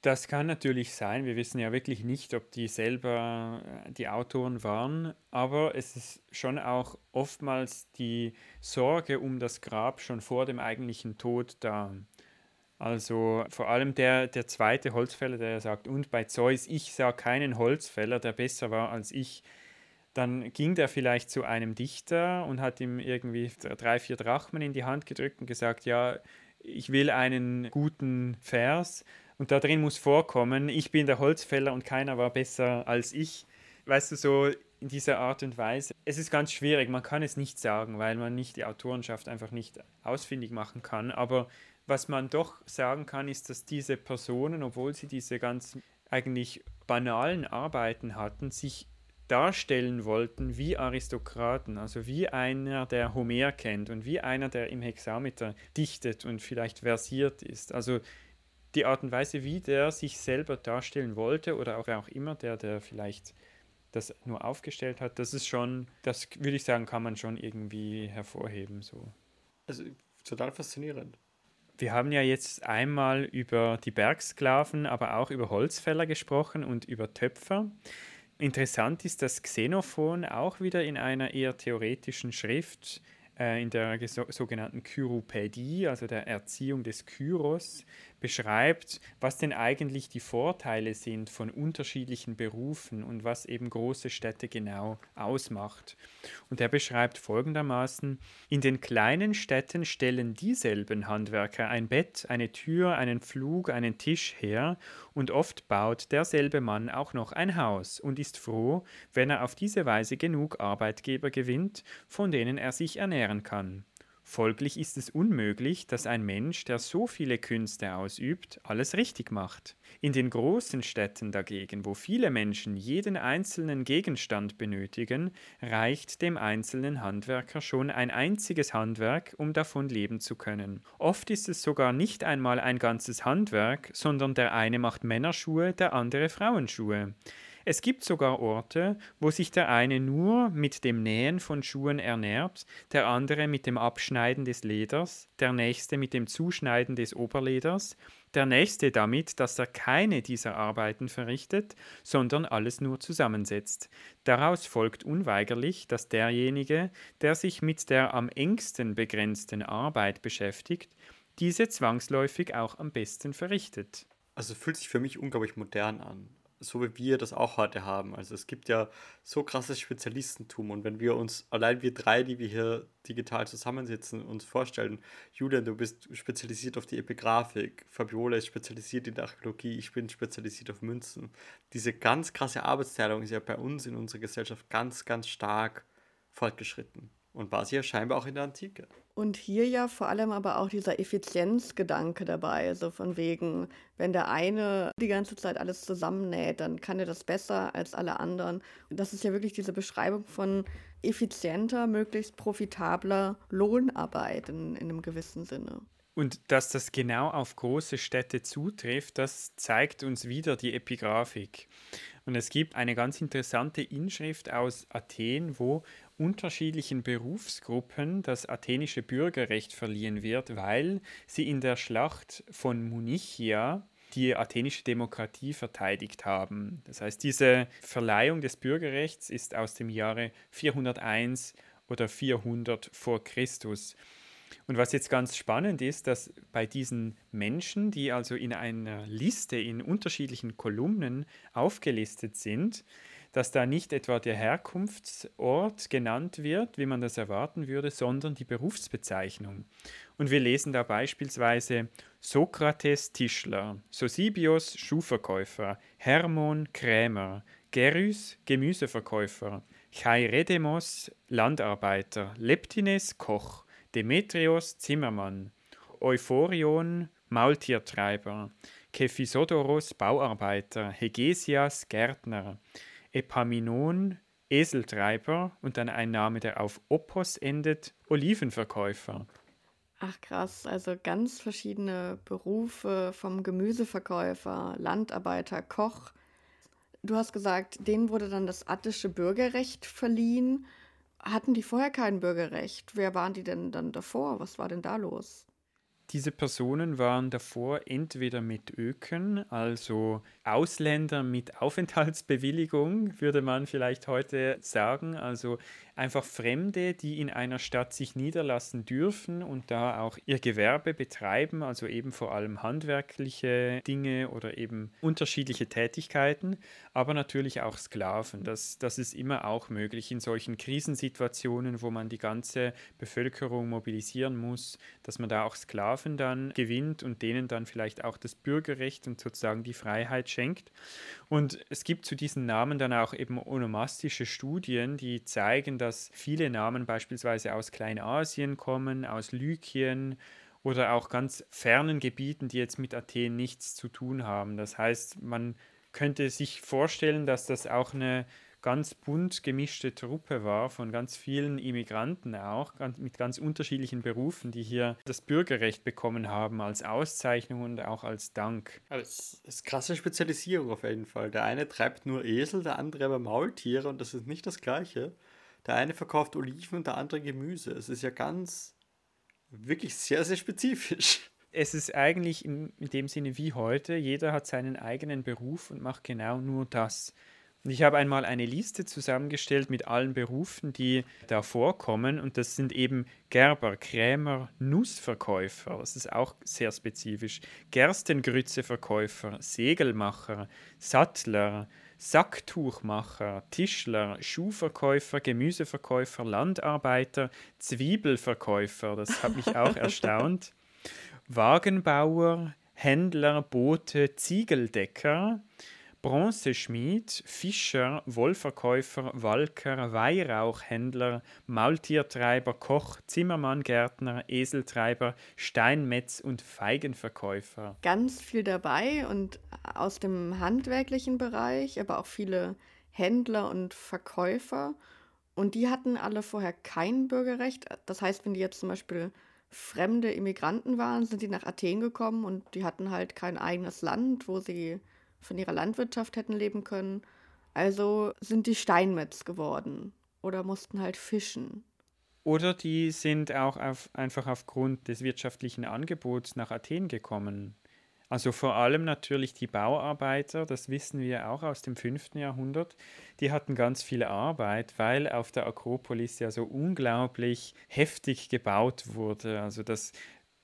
Speaker 3: Das kann natürlich sein. Wir wissen ja wirklich nicht, ob die selber äh, die Autoren waren, aber es ist schon auch oftmals die Sorge um das Grab schon vor dem eigentlichen Tod da. Also vor allem der, der zweite Holzfäller, der sagt, und bei Zeus, ich sah keinen Holzfäller, der besser war als ich. Dann ging der vielleicht zu einem Dichter und hat ihm irgendwie drei, vier Drachmen in die Hand gedrückt und gesagt, ja, ich will einen guten Vers und da drin muss vorkommen, ich bin der Holzfäller und keiner war besser als ich. Weißt du, so in dieser Art und Weise. Es ist ganz schwierig, man kann es nicht sagen, weil man nicht die Autorenschaft einfach nicht ausfindig machen kann. Aber was man doch sagen kann, ist, dass diese Personen, obwohl sie diese ganz eigentlich banalen Arbeiten hatten, sich darstellen wollten wie Aristokraten, also wie einer, der Homer kennt und wie einer, der im Hexameter dichtet und vielleicht versiert ist. Also die Art und Weise, wie der sich selber darstellen wollte oder auch wer auch immer, der, der vielleicht das nur aufgestellt hat, das ist schon, das würde ich sagen, kann man schon irgendwie hervorheben. So.
Speaker 1: Also total faszinierend.
Speaker 3: Wir haben ja jetzt einmal über die Bergsklaven, aber auch über Holzfäller gesprochen und über Töpfer. Interessant ist, dass Xenophon auch wieder in einer eher theoretischen Schrift in der sogenannten Kyropädie, also der Erziehung des Kyros, beschreibt, was denn eigentlich die Vorteile sind von unterschiedlichen Berufen und was eben große Städte genau ausmacht. Und er beschreibt folgendermaßen, in den kleinen Städten stellen dieselben Handwerker ein Bett, eine Tür, einen Flug, einen Tisch her und oft baut derselbe Mann auch noch ein Haus und ist froh, wenn er auf diese Weise genug Arbeitgeber gewinnt, von denen er sich ernähren kann. Folglich ist es unmöglich, dass ein Mensch, der so viele Künste ausübt, alles richtig macht. In den großen Städten dagegen, wo viele Menschen jeden einzelnen Gegenstand benötigen, reicht dem einzelnen Handwerker schon ein einziges Handwerk, um davon leben zu können. Oft ist es sogar nicht einmal ein ganzes Handwerk, sondern der eine macht Männerschuhe, der andere Frauenschuhe. Es gibt sogar Orte, wo sich der eine nur mit dem Nähen von Schuhen ernährt, der andere mit dem Abschneiden des Leders, der nächste mit dem Zuschneiden des Oberleders, der nächste damit, dass er keine dieser Arbeiten verrichtet, sondern alles nur zusammensetzt. Daraus folgt unweigerlich, dass derjenige, der sich mit der am engsten begrenzten Arbeit beschäftigt, diese zwangsläufig auch am besten verrichtet.
Speaker 1: Also fühlt sich für mich unglaublich modern an. So wie wir das auch heute haben. Also es gibt ja so krasses Spezialistentum und wenn wir uns, allein wir drei, die wir hier digital zusammensitzen, uns vorstellen, Julian, du bist spezialisiert auf die Epigraphik, Fabiola ist spezialisiert in der Archäologie, ich bin spezialisiert auf Münzen. Diese ganz krasse Arbeitsteilung ist ja bei uns in unserer Gesellschaft ganz, ganz stark fortgeschritten und war sie ja scheinbar auch in der Antike.
Speaker 2: Und hier ja vor allem aber auch dieser Effizienzgedanke dabei, so von wegen, wenn der eine die ganze Zeit alles zusammennäht, dann kann er das besser als alle anderen. Und das ist ja wirklich diese Beschreibung von effizienter, möglichst profitabler Lohnarbeit in, in einem gewissen Sinne.
Speaker 3: Und dass das genau auf große Städte zutrifft, das zeigt uns wieder die Epigraphik. Und es gibt eine ganz interessante Inschrift aus Athen, wo unterschiedlichen Berufsgruppen das athenische Bürgerrecht verliehen wird, weil sie in der Schlacht von Munichia die athenische Demokratie verteidigt haben. Das heißt, diese Verleihung des Bürgerrechts ist aus dem Jahre 401 oder 400 vor Christus. Und was jetzt ganz spannend ist, dass bei diesen Menschen, die also in einer Liste in unterschiedlichen Kolumnen aufgelistet sind, dass da nicht etwa der Herkunftsort genannt wird, wie man das erwarten würde, sondern die Berufsbezeichnung. Und wir lesen da beispielsweise Sokrates Tischler, Sosibios Schuhverkäufer, Hermon Krämer, Gerys Gemüseverkäufer, Chairedemos Landarbeiter, Leptines Koch, Demetrios Zimmermann, Euphorion Maultiertreiber, Kephisodoros Bauarbeiter, Hegesias Gärtner, Epaminon, Eseltreiber und dann ein Name, der auf Opos endet, Olivenverkäufer.
Speaker 2: Ach krass, also ganz verschiedene Berufe vom Gemüseverkäufer, Landarbeiter, Koch. Du hast gesagt, denen wurde dann das attische Bürgerrecht verliehen. Hatten die vorher kein Bürgerrecht? Wer waren die denn dann davor? Was war denn da los?
Speaker 3: Diese Personen waren davor entweder mit Öken, also Ausländer mit Aufenthaltsbewilligung, würde man vielleicht heute sagen, also einfach Fremde, die in einer Stadt sich niederlassen dürfen und da auch ihr Gewerbe betreiben, also eben vor allem handwerkliche Dinge oder eben unterschiedliche Tätigkeiten, aber natürlich auch Sklaven. Das, das ist immer auch möglich in solchen Krisensituationen, wo man die ganze Bevölkerung mobilisieren muss, dass man da auch Sklaven dann gewinnt und denen dann vielleicht auch das Bürgerrecht und sozusagen die Freiheit schenkt. Und es gibt zu diesen Namen dann auch eben onomastische Studien, die zeigen, dass viele Namen beispielsweise aus Kleinasien kommen, aus Lykien oder auch ganz fernen Gebieten, die jetzt mit Athen nichts zu tun haben. Das heißt, man könnte sich vorstellen, dass das auch eine ganz bunt gemischte Truppe war von ganz vielen Immigranten auch, ganz, mit ganz unterschiedlichen Berufen, die hier das Bürgerrecht bekommen haben als Auszeichnung und auch als Dank.
Speaker 1: Das ist krasse Spezialisierung auf jeden Fall. Der eine treibt nur Esel, der andere aber Maultiere und das ist nicht das gleiche. Der eine verkauft Oliven und der andere Gemüse. Es ist ja ganz, wirklich sehr, sehr spezifisch
Speaker 3: es ist eigentlich in, in, dem Sinne wie heute, jeder hat seinen eigenen Beruf und macht genau nur das. Und ich habe einmal eine Liste zusammengestellt mit allen Berufen, die da vorkommen. Und das sind eben Gerber, Krämer, Nussverkäufer, das ist auch sehr spezifisch, Gerstengrützeverkäufer, Segelmacher, Sattler, Sacktuchmacher, Tischler, Schuhverkäufer, Gemüseverkäufer, Landarbeiter, Zwiebelverkäufer, das hat mich auch erstaunt, Wagenbauer, Händler, Boote, Ziegeldecker, Bronzeschmied, Fischer, Wollverkäufer, Walker, Weihrauchhändler, Maultiertreiber, Koch, Zimmermann, Gärtner, Eseltreiber, Steinmetz und Feigenverkäufer.
Speaker 2: Ganz viel dabei und aus dem handwerklichen Bereich, aber auch viele Händler und Verkäufer. Und die hatten alle vorher kein Bürgerrecht. Das heißt, wenn die jetzt zum Beispiel fremde Immigranten waren, sind die nach Athen gekommen und die hatten halt kein eigenes Land, wo sie von ihrer Landwirtschaft hätten leben können. Also sind die Steinmetz geworden oder mussten halt fischen.
Speaker 3: Oder die sind auch auf, einfach aufgrund des wirtschaftlichen Angebots nach Athen gekommen. Also vor allem natürlich die Bauarbeiter, das wissen wir auch aus dem 5. Jahrhundert, die hatten ganz viel Arbeit, weil auf der Akropolis ja so unglaublich heftig gebaut wurde. Also das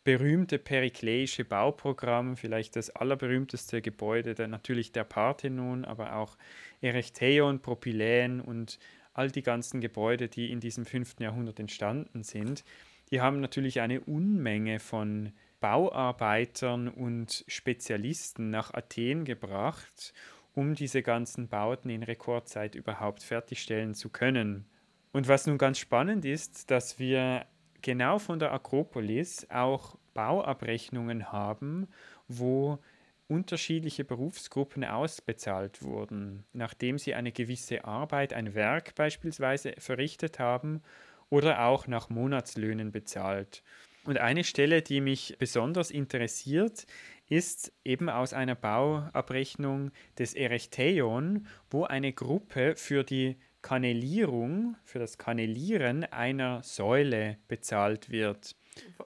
Speaker 3: berühmte perikleische Bauprogramm, vielleicht das allerberühmteste Gebäude, der, natürlich der Parthenon, aber auch Erechtheion, Propyläen und all die ganzen Gebäude, die in diesem 5. Jahrhundert entstanden sind, die haben natürlich eine Unmenge von Bauarbeitern und Spezialisten nach Athen gebracht, um diese ganzen Bauten in Rekordzeit überhaupt fertigstellen zu können. Und was nun ganz spannend ist, dass wir genau von der Akropolis auch Bauabrechnungen haben, wo unterschiedliche Berufsgruppen ausbezahlt wurden, nachdem sie eine gewisse Arbeit, ein Werk beispielsweise verrichtet haben oder auch nach Monatslöhnen bezahlt. Und eine Stelle, die mich besonders interessiert, ist eben aus einer Bauabrechnung des Erechtheion, wo eine Gruppe für die Kanellierung, für das Kanellieren einer Säule bezahlt wird.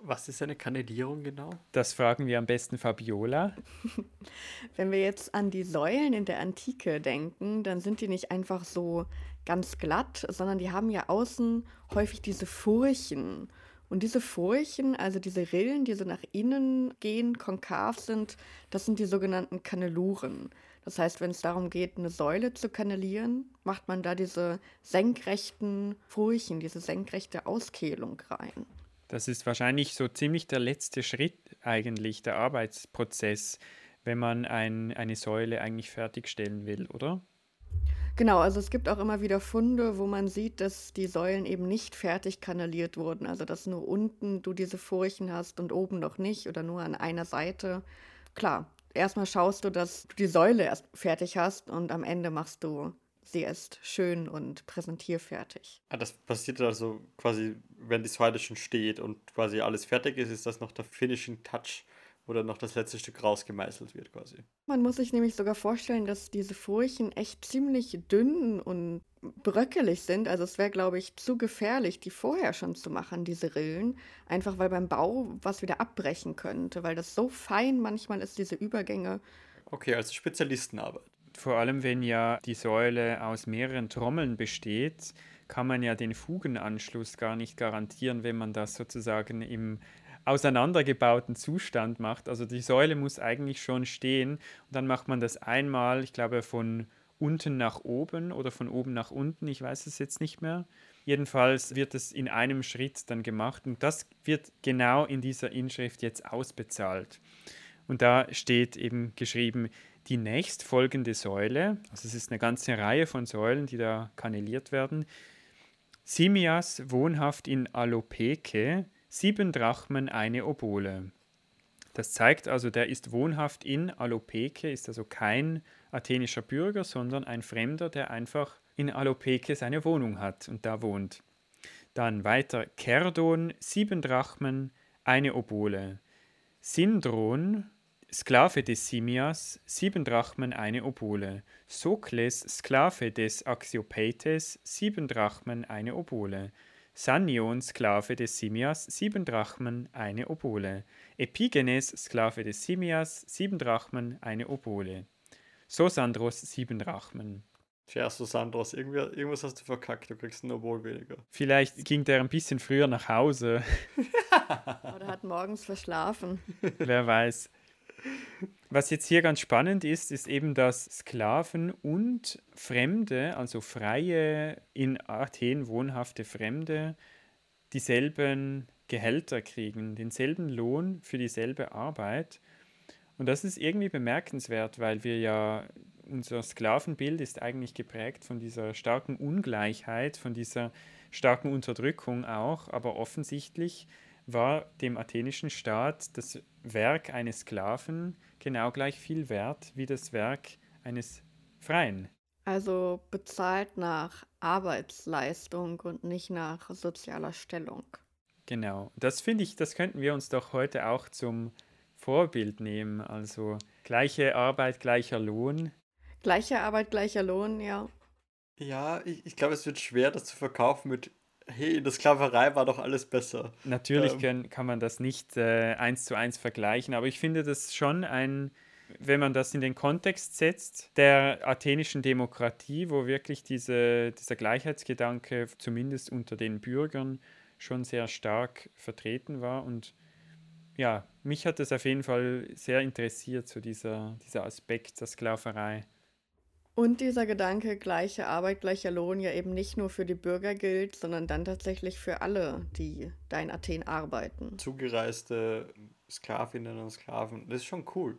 Speaker 1: Was ist eine Kanellierung genau?
Speaker 3: Das fragen wir am besten Fabiola.
Speaker 2: Wenn wir jetzt an die Säulen in der Antike denken, dann sind die nicht einfach so ganz glatt, sondern die haben ja außen häufig diese Furchen. Und diese Furchen, also diese Rillen, die so nach innen gehen, konkav sind, das sind die sogenannten Kanneluren. Das heißt, wenn es darum geht, eine Säule zu kanallieren, macht man da diese senkrechten Furchen, diese senkrechte Auskehlung rein.
Speaker 3: Das ist wahrscheinlich so ziemlich der letzte Schritt eigentlich, der Arbeitsprozess, wenn man ein, eine Säule eigentlich fertigstellen will, oder?
Speaker 2: Genau, also es gibt auch immer wieder Funde, wo man sieht, dass die Säulen eben nicht fertig kanaliert wurden. Also dass nur unten du diese Furchen hast und oben noch nicht oder nur an einer Seite. Klar, erstmal schaust du, dass du die Säule erst fertig hast und am Ende machst du sie erst schön und präsentierfertig.
Speaker 1: Ah, das passiert also quasi, wenn die Säule schon steht und quasi alles fertig ist, ist das noch der Finishing Touch dann noch das letzte Stück rausgemeißelt wird quasi.
Speaker 2: Man muss sich nämlich sogar vorstellen, dass diese Furchen echt ziemlich dünn und bröckelig sind. Also es wäre, glaube ich, zu gefährlich, die vorher schon zu machen, diese Rillen. Einfach weil beim Bau was wieder abbrechen könnte, weil das so fein manchmal ist, diese Übergänge.
Speaker 1: Okay, also Spezialistenarbeit.
Speaker 3: Vor allem, wenn ja die Säule aus mehreren Trommeln besteht, kann man ja den Fugenanschluss gar nicht garantieren, wenn man das sozusagen im auseinandergebauten Zustand macht. Also die Säule muss eigentlich schon stehen und dann macht man das einmal, ich glaube, von unten nach oben oder von oben nach unten, ich weiß es jetzt nicht mehr. Jedenfalls wird es in einem Schritt dann gemacht und das wird genau in dieser Inschrift jetzt ausbezahlt. Und da steht eben geschrieben, die nächstfolgende Säule, also es ist eine ganze Reihe von Säulen, die da kanaliert werden. Simias wohnhaft in Alopeke, sieben Drachmen eine Obole. Das zeigt also, der ist wohnhaft in Alopeke, ist also kein athenischer Bürger, sondern ein Fremder, der einfach in Alopeke seine Wohnung hat und da wohnt. Dann weiter Kerdon, sieben Drachmen, eine Obole. Sindron, Sklave des Simias, sieben Drachmen, eine Obole. Sokles, Sklave des Axiopetes, sieben Drachmen, eine Obole. Sannion, Sklave des Simias, sieben Drachmen, eine Obole. Epigenes, Sklave des Simias, sieben Drachmen, eine Obole. Sosandros, sieben Drachmen.
Speaker 1: Tja, Sosandros, irgendwas hast du verkackt, du kriegst ein Obol weniger.
Speaker 3: Vielleicht ging der ein bisschen früher nach Hause.
Speaker 2: Oder hat morgens verschlafen.
Speaker 3: Wer weiß. Was jetzt hier ganz spannend ist, ist eben, dass Sklaven und Fremde, also freie, in Athen wohnhafte Fremde, dieselben Gehälter kriegen, denselben Lohn für dieselbe Arbeit. Und das ist irgendwie bemerkenswert, weil wir ja, unser Sklavenbild ist eigentlich geprägt von dieser starken Ungleichheit, von dieser starken Unterdrückung auch, aber offensichtlich war dem athenischen Staat das Werk eines Sklaven genau gleich viel wert wie das Werk eines Freien.
Speaker 2: Also bezahlt nach Arbeitsleistung und nicht nach sozialer Stellung.
Speaker 3: Genau. Das finde ich, das könnten wir uns doch heute auch zum Vorbild nehmen. Also gleiche Arbeit, gleicher Lohn.
Speaker 2: Gleiche Arbeit, gleicher Lohn, ja.
Speaker 1: Ja, ich, ich glaube, es wird schwer, das zu verkaufen mit hey, in der Sklaverei war doch alles besser.
Speaker 3: Natürlich ähm. kann, kann man das nicht äh, eins zu eins vergleichen, aber ich finde das schon ein, wenn man das in den Kontext setzt, der athenischen Demokratie, wo wirklich diese, dieser Gleichheitsgedanke zumindest unter den Bürgern schon sehr stark vertreten war und ja, mich hat das auf jeden Fall sehr interessiert, so dieser, dieser Aspekt der Sklaverei.
Speaker 2: Und dieser Gedanke, gleiche Arbeit, gleicher Lohn ja eben nicht nur für die Bürger gilt, sondern dann tatsächlich für alle, die da in Athen arbeiten.
Speaker 1: Zugereiste Sklavinnen und Sklaven, das ist schon cool.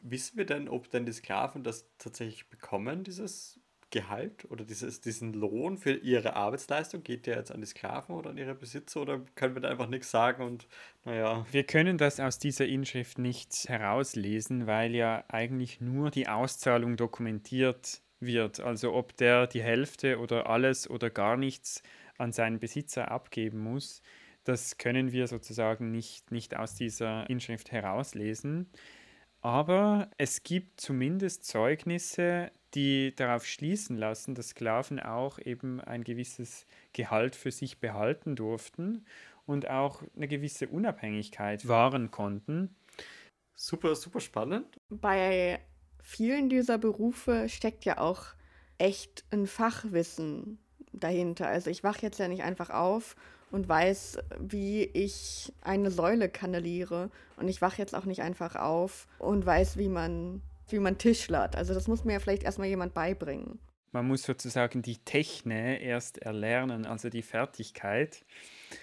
Speaker 1: Wissen wir denn, ob denn die Sklaven das tatsächlich bekommen, dieses Gehalt oder dieses, diesen Lohn für ihre Arbeitsleistung? Geht der jetzt an die Sklaven oder an ihre Besitzer oder können wir da einfach nichts sagen und naja.
Speaker 3: Wir können das aus dieser Inschrift nicht herauslesen, weil ja eigentlich nur die Auszahlung dokumentiert wird. Also ob der die Hälfte oder alles oder gar nichts an seinen Besitzer abgeben muss, das können wir sozusagen nicht, nicht aus dieser Inschrift herauslesen. Aber es gibt zumindest Zeugnisse, die darauf schließen lassen, dass Sklaven auch eben ein gewisses Gehalt für sich behalten durften und auch eine gewisse Unabhängigkeit wahren konnten.
Speaker 1: Super, super spannend.
Speaker 2: Bei vielen dieser Berufe steckt ja auch echt ein Fachwissen dahinter. Also ich wache jetzt ja nicht einfach auf und weiß, wie ich eine Säule kanaliere. Und ich wache jetzt auch nicht einfach auf und weiß, wie man wie man tischlert. Also das muss mir ja vielleicht erstmal jemand beibringen.
Speaker 3: Man muss sozusagen die Technik erst erlernen, also die Fertigkeit.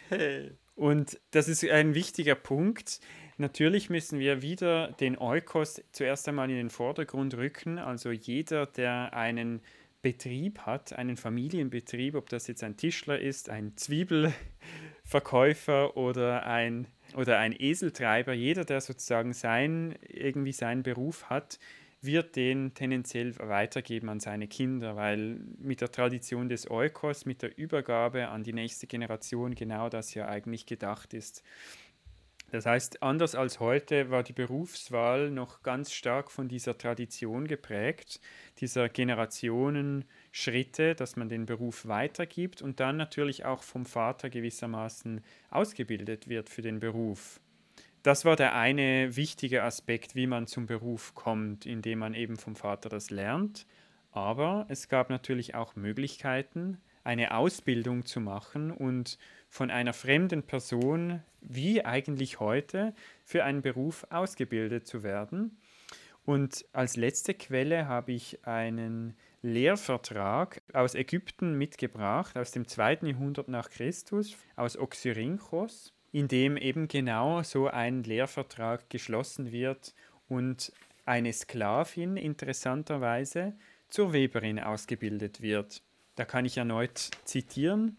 Speaker 3: Hey. Und das ist ein wichtiger Punkt. Natürlich müssen wir wieder den Eukos zuerst einmal in den Vordergrund rücken. Also jeder, der einen Betrieb hat, einen Familienbetrieb, ob das jetzt ein Tischler ist, ein Zwiebelverkäufer oder ein oder ein Eseltreiber, jeder, der sozusagen sein, irgendwie seinen Beruf hat, wird den tendenziell weitergeben an seine Kinder, weil mit der Tradition des Eukos, mit der Übergabe an die nächste Generation genau das ja eigentlich gedacht ist. Das heißt, anders als heute war die Berufswahl noch ganz stark von dieser Tradition geprägt, dieser Generationenschritte, dass man den Beruf weitergibt und dann natürlich auch vom Vater gewissermaßen ausgebildet wird für den Beruf. Das war der eine wichtige Aspekt, wie man zum Beruf kommt, indem man eben vom Vater das lernt. Aber es gab natürlich auch Möglichkeiten, eine Ausbildung zu machen und von einer fremden Person, wie eigentlich heute, für einen Beruf ausgebildet zu werden. Und als letzte Quelle habe ich einen Lehrvertrag aus Ägypten mitgebracht, aus dem zweiten Jahrhundert nach Christus, aus Oxyrhynchos, in dem eben genau so ein Lehrvertrag geschlossen wird und eine Sklavin interessanterweise zur Weberin ausgebildet wird. Da kann ich erneut zitieren.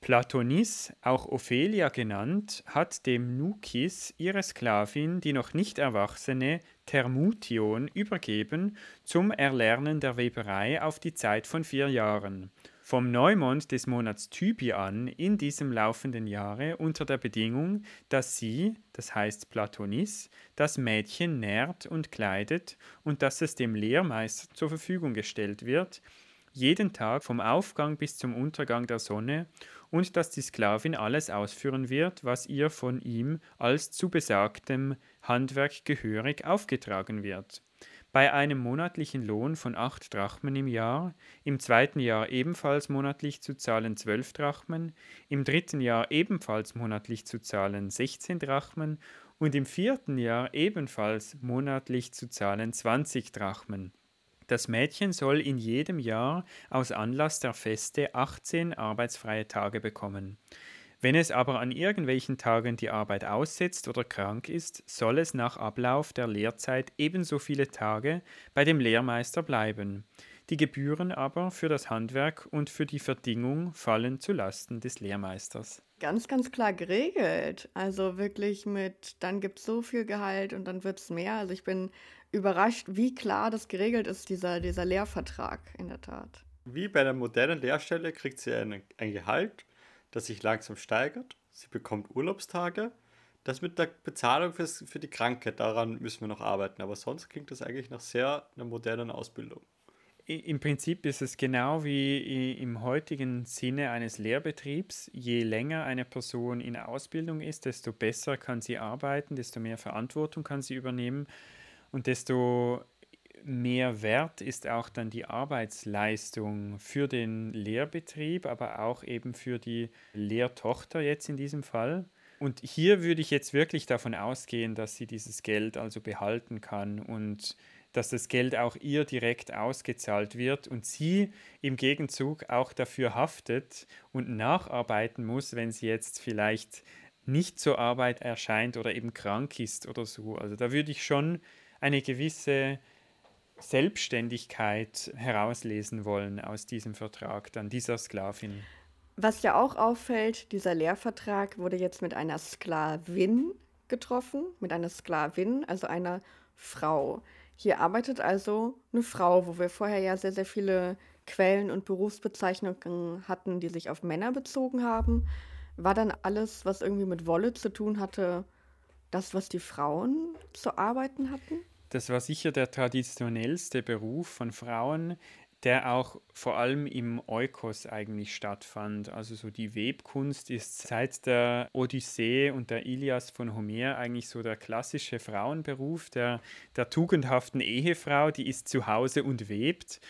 Speaker 3: Platonis, auch Ophelia genannt, hat dem Nukis ihre Sklavin, die noch nicht erwachsene Thermution, übergeben zum Erlernen der Weberei auf die Zeit von vier Jahren. Vom Neumond des Monats Tybi an in diesem laufenden Jahre unter der Bedingung, dass sie, das heißt Platonis, das Mädchen nährt und kleidet und dass es dem Lehrmeister zur Verfügung gestellt wird, jeden Tag vom Aufgang bis zum Untergang der Sonne und dass die Sklavin alles ausführen wird, was ihr von ihm als zu besagtem Handwerk gehörig aufgetragen wird. Bei einem monatlichen Lohn von acht Drachmen im Jahr, im zweiten Jahr ebenfalls monatlich zu zahlen zwölf Drachmen, im dritten Jahr ebenfalls monatlich zu zahlen sechzehn Drachmen und im vierten Jahr ebenfalls monatlich zu zahlen zwanzig Drachmen. Das Mädchen soll in jedem Jahr aus Anlass der Feste 18 arbeitsfreie Tage bekommen. Wenn es aber an irgendwelchen Tagen die Arbeit aussetzt oder krank ist, soll es nach Ablauf der Lehrzeit ebenso viele Tage bei dem Lehrmeister bleiben. Die Gebühren aber für das Handwerk und für die Verdingung fallen zu Lasten des Lehrmeisters.
Speaker 2: Ganz, ganz klar geregelt. Also wirklich mit, dann gibt es so viel Gehalt und dann wird es mehr. Also ich bin überrascht, wie klar das geregelt ist, dieser, dieser Lehrvertrag in der Tat.
Speaker 1: Wie bei einer modernen Lehrstelle kriegt sie ein, ein Gehalt, das sich langsam steigert. Sie bekommt Urlaubstage. Das mit der Bezahlung fürs, für die Krankheit, daran müssen wir noch arbeiten. Aber sonst klingt das eigentlich nach sehr einer modernen Ausbildung.
Speaker 3: Im Prinzip ist es genau wie im heutigen Sinne eines Lehrbetriebs. Je länger eine Person in Ausbildung ist, desto besser kann sie arbeiten, desto mehr Verantwortung kann sie übernehmen und desto mehr wert ist auch dann die Arbeitsleistung für den Lehrbetrieb, aber auch eben für die Lehrtochter jetzt in diesem Fall. Und hier würde ich jetzt wirklich davon ausgehen, dass sie dieses Geld also behalten kann und dass das Geld auch ihr direkt ausgezahlt wird und sie im Gegenzug auch dafür haftet und nacharbeiten muss, wenn sie jetzt vielleicht nicht zur Arbeit erscheint oder eben krank ist oder so. Also da würde ich schon eine gewisse Selbstständigkeit herauslesen wollen aus diesem Vertrag, dann dieser Sklavin.
Speaker 2: Was ja auch auffällt, dieser Lehrvertrag wurde jetzt mit einer Sklavin getroffen, mit einer Sklavin, also einer Frau. Hier arbeitet also eine Frau, wo wir vorher ja sehr, sehr viele Quellen und Berufsbezeichnungen hatten, die sich auf Männer bezogen haben. War dann alles, was irgendwie mit Wolle zu tun hatte, das, was die Frauen zu arbeiten hatten?
Speaker 3: Das war sicher der traditionellste Beruf von Frauen der auch vor allem im Eukos eigentlich stattfand. Also so die Webkunst ist seit der Odyssee und der Ilias von Homer eigentlich so der klassische Frauenberuf der, der tugendhaften Ehefrau, die ist zu Hause und webt.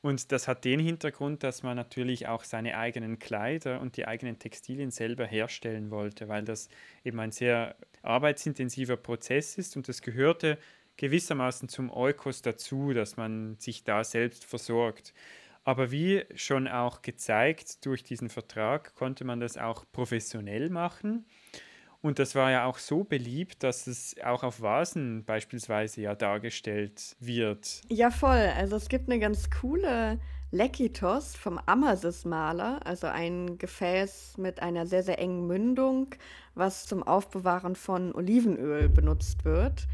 Speaker 3: Und das hat den Hintergrund, dass man natürlich auch seine eigenen Kleider und die eigenen Textilien selber herstellen wollte, weil das eben ein sehr arbeitsintensiver Prozess ist und das gehörte gewissermaßen zum Eukos dazu, dass man sich da selbst versorgt. Aber wie schon auch gezeigt durch diesen Vertrag, konnte man das auch professionell machen. Und das war ja auch so beliebt, dass es auch auf Vasen beispielsweise ja dargestellt wird.
Speaker 2: Ja, voll. Also es gibt eine ganz coole Lekitos vom Amasis-Maler, also ein Gefäß mit einer sehr, sehr engen Mündung, was zum Aufbewahren von Olivenöl benutzt wird.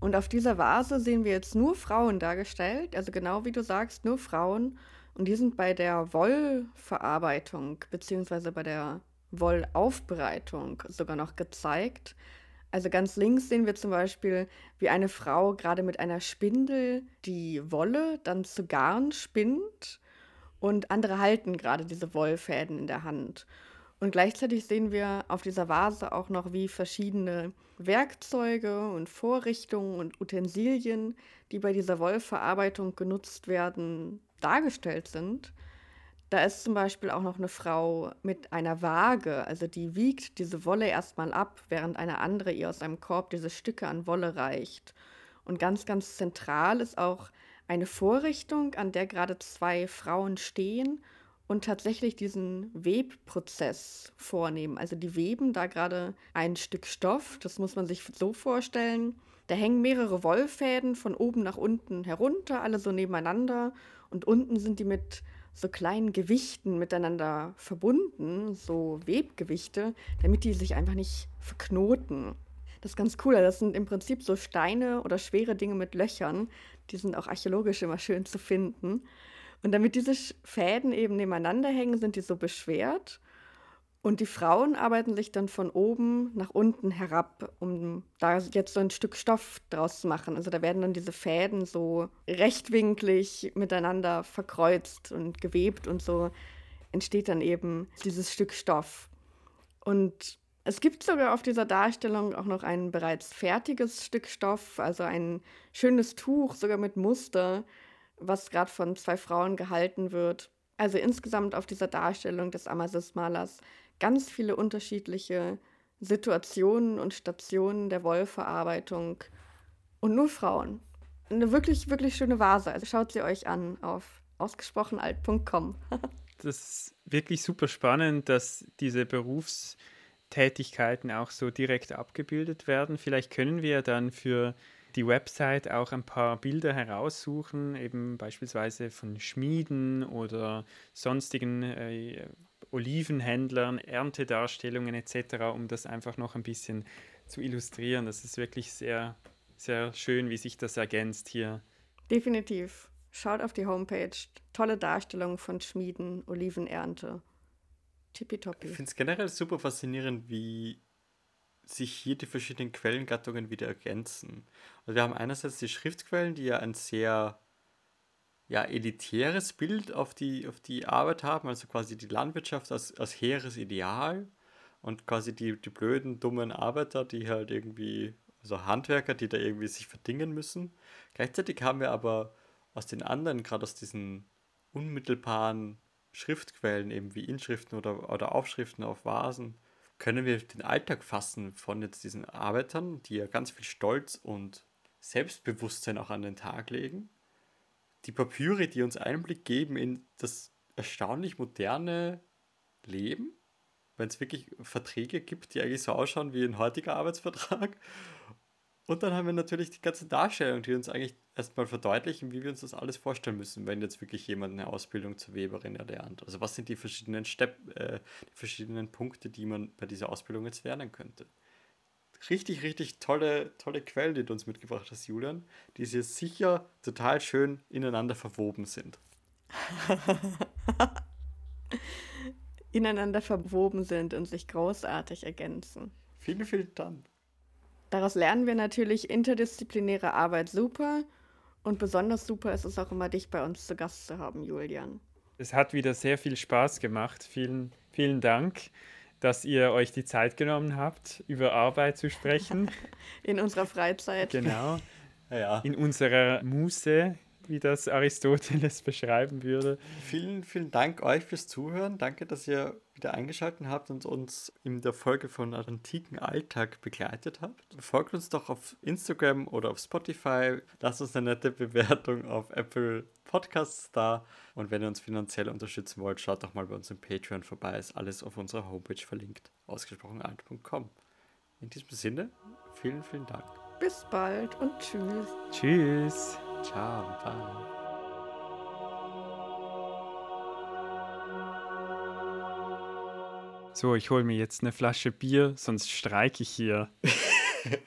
Speaker 2: Und auf dieser Vase sehen wir jetzt nur Frauen dargestellt, also genau wie du sagst, nur Frauen. Und die sind bei der Wollverarbeitung bzw. bei der Wollaufbereitung sogar noch gezeigt. Also ganz links sehen wir zum Beispiel, wie eine Frau gerade mit einer Spindel die Wolle dann zu Garn spinnt und andere halten gerade diese Wollfäden in der Hand. Und gleichzeitig sehen wir auf dieser Vase auch noch, wie verschiedene Werkzeuge und Vorrichtungen und Utensilien, die bei dieser Wollverarbeitung genutzt werden, dargestellt sind. Da ist zum Beispiel auch noch eine Frau mit einer Waage, also die wiegt diese Wolle erstmal ab, während eine andere ihr aus einem Korb diese Stücke an Wolle reicht. Und ganz, ganz zentral ist auch eine Vorrichtung, an der gerade zwei Frauen stehen und tatsächlich diesen Webprozess vornehmen. Also die weben da gerade ein Stück Stoff, das muss man sich so vorstellen. Da hängen mehrere Wollfäden von oben nach unten herunter, alle so nebeneinander und unten sind die mit so kleinen Gewichten miteinander verbunden, so Webgewichte, damit die sich einfach nicht verknoten. Das ist ganz cool. Das sind im Prinzip so Steine oder schwere Dinge mit Löchern. Die sind auch archäologisch immer schön zu finden. Und damit diese Fäden eben nebeneinander hängen, sind die so beschwert. Und die Frauen arbeiten sich dann von oben nach unten herab, um da jetzt so ein Stück Stoff draus zu machen. Also da werden dann diese Fäden so rechtwinklig miteinander verkreuzt und gewebt und so entsteht dann eben dieses Stück Stoff. Und es gibt sogar auf dieser Darstellung auch noch ein bereits fertiges Stück Stoff, also ein schönes Tuch, sogar mit Muster, was gerade von zwei Frauen gehalten wird. Also insgesamt auf dieser Darstellung des Amasis-Malers ganz viele unterschiedliche Situationen und Stationen der Wollverarbeitung und nur Frauen. Eine wirklich, wirklich schöne Vase. Also schaut sie euch an auf ausgesprochenalt.com.
Speaker 3: das ist wirklich super spannend, dass diese Berufstätigkeiten auch so direkt abgebildet werden. Vielleicht können wir dann für die Website auch ein paar Bilder heraussuchen, eben beispielsweise von Schmieden oder sonstigen äh, Olivenhändlern, Erntedarstellungen etc., um das einfach noch ein bisschen zu illustrieren. Das ist wirklich sehr, sehr schön, wie sich das ergänzt hier.
Speaker 2: Definitiv. Schaut auf die Homepage. Tolle Darstellung von Schmieden, Olivenernte. Tippitoppi.
Speaker 1: Ich finde es generell super faszinierend, wie sich hier die verschiedenen Quellengattungen wieder ergänzen. Also wir haben einerseits die Schriftquellen, die ja ein sehr ja, elitäres Bild auf die, auf die Arbeit haben, also quasi die Landwirtschaft als, als hehres Ideal und quasi die, die blöden, dummen Arbeiter, die halt irgendwie, also Handwerker, die da irgendwie sich verdingen müssen. Gleichzeitig haben wir aber aus den anderen, gerade aus diesen unmittelbaren Schriftquellen, eben wie Inschriften oder, oder Aufschriften auf Vasen, können wir den Alltag fassen von jetzt diesen Arbeitern, die ja ganz viel Stolz und Selbstbewusstsein auch an den Tag legen. Die Papyre, die uns Einblick geben in das erstaunlich moderne Leben, wenn es wirklich Verträge gibt, die eigentlich so ausschauen wie ein heutiger Arbeitsvertrag. Und dann haben wir natürlich die ganze Darstellung, die uns eigentlich erstmal verdeutlichen, wie wir uns das alles vorstellen müssen, wenn jetzt wirklich jemand eine Ausbildung zur Weberin erlernt. Also was sind die verschiedenen Step, äh, die verschiedenen Punkte, die man bei dieser Ausbildung jetzt lernen könnte. Richtig, richtig tolle, tolle Quellen, die du uns mitgebracht hast, Julian, die hier sicher total schön ineinander verwoben sind.
Speaker 2: ineinander verwoben sind und sich großartig ergänzen.
Speaker 1: Vielen, vielen Dank.
Speaker 2: Daraus lernen wir natürlich interdisziplinäre Arbeit super und besonders super ist es auch immer, dich bei uns zu Gast zu haben, Julian.
Speaker 3: Es hat wieder sehr viel Spaß gemacht. Vielen, vielen Dank, dass ihr euch die Zeit genommen habt, über Arbeit zu sprechen.
Speaker 2: In unserer Freizeit.
Speaker 3: Genau.
Speaker 1: Ja.
Speaker 3: In unserer Muße, wie das Aristoteles beschreiben würde.
Speaker 1: Vielen, vielen Dank euch fürs Zuhören. Danke, dass ihr wieder eingeschaltet habt und uns in der Folge von antiken Alltag begleitet habt. Folgt uns doch auf Instagram oder auf Spotify. Lasst uns eine nette Bewertung auf Apple Podcasts da. Und wenn ihr uns finanziell unterstützen wollt, schaut doch mal bei uns im Patreon vorbei. Ist alles auf unserer Homepage verlinkt. Ausgesprochenalt.com. In diesem Sinne, vielen, vielen Dank.
Speaker 2: Bis bald und tschüss.
Speaker 3: Tschüss.
Speaker 1: Ciao, bye.
Speaker 3: So, ich hole mir jetzt eine Flasche Bier, sonst streike ich hier.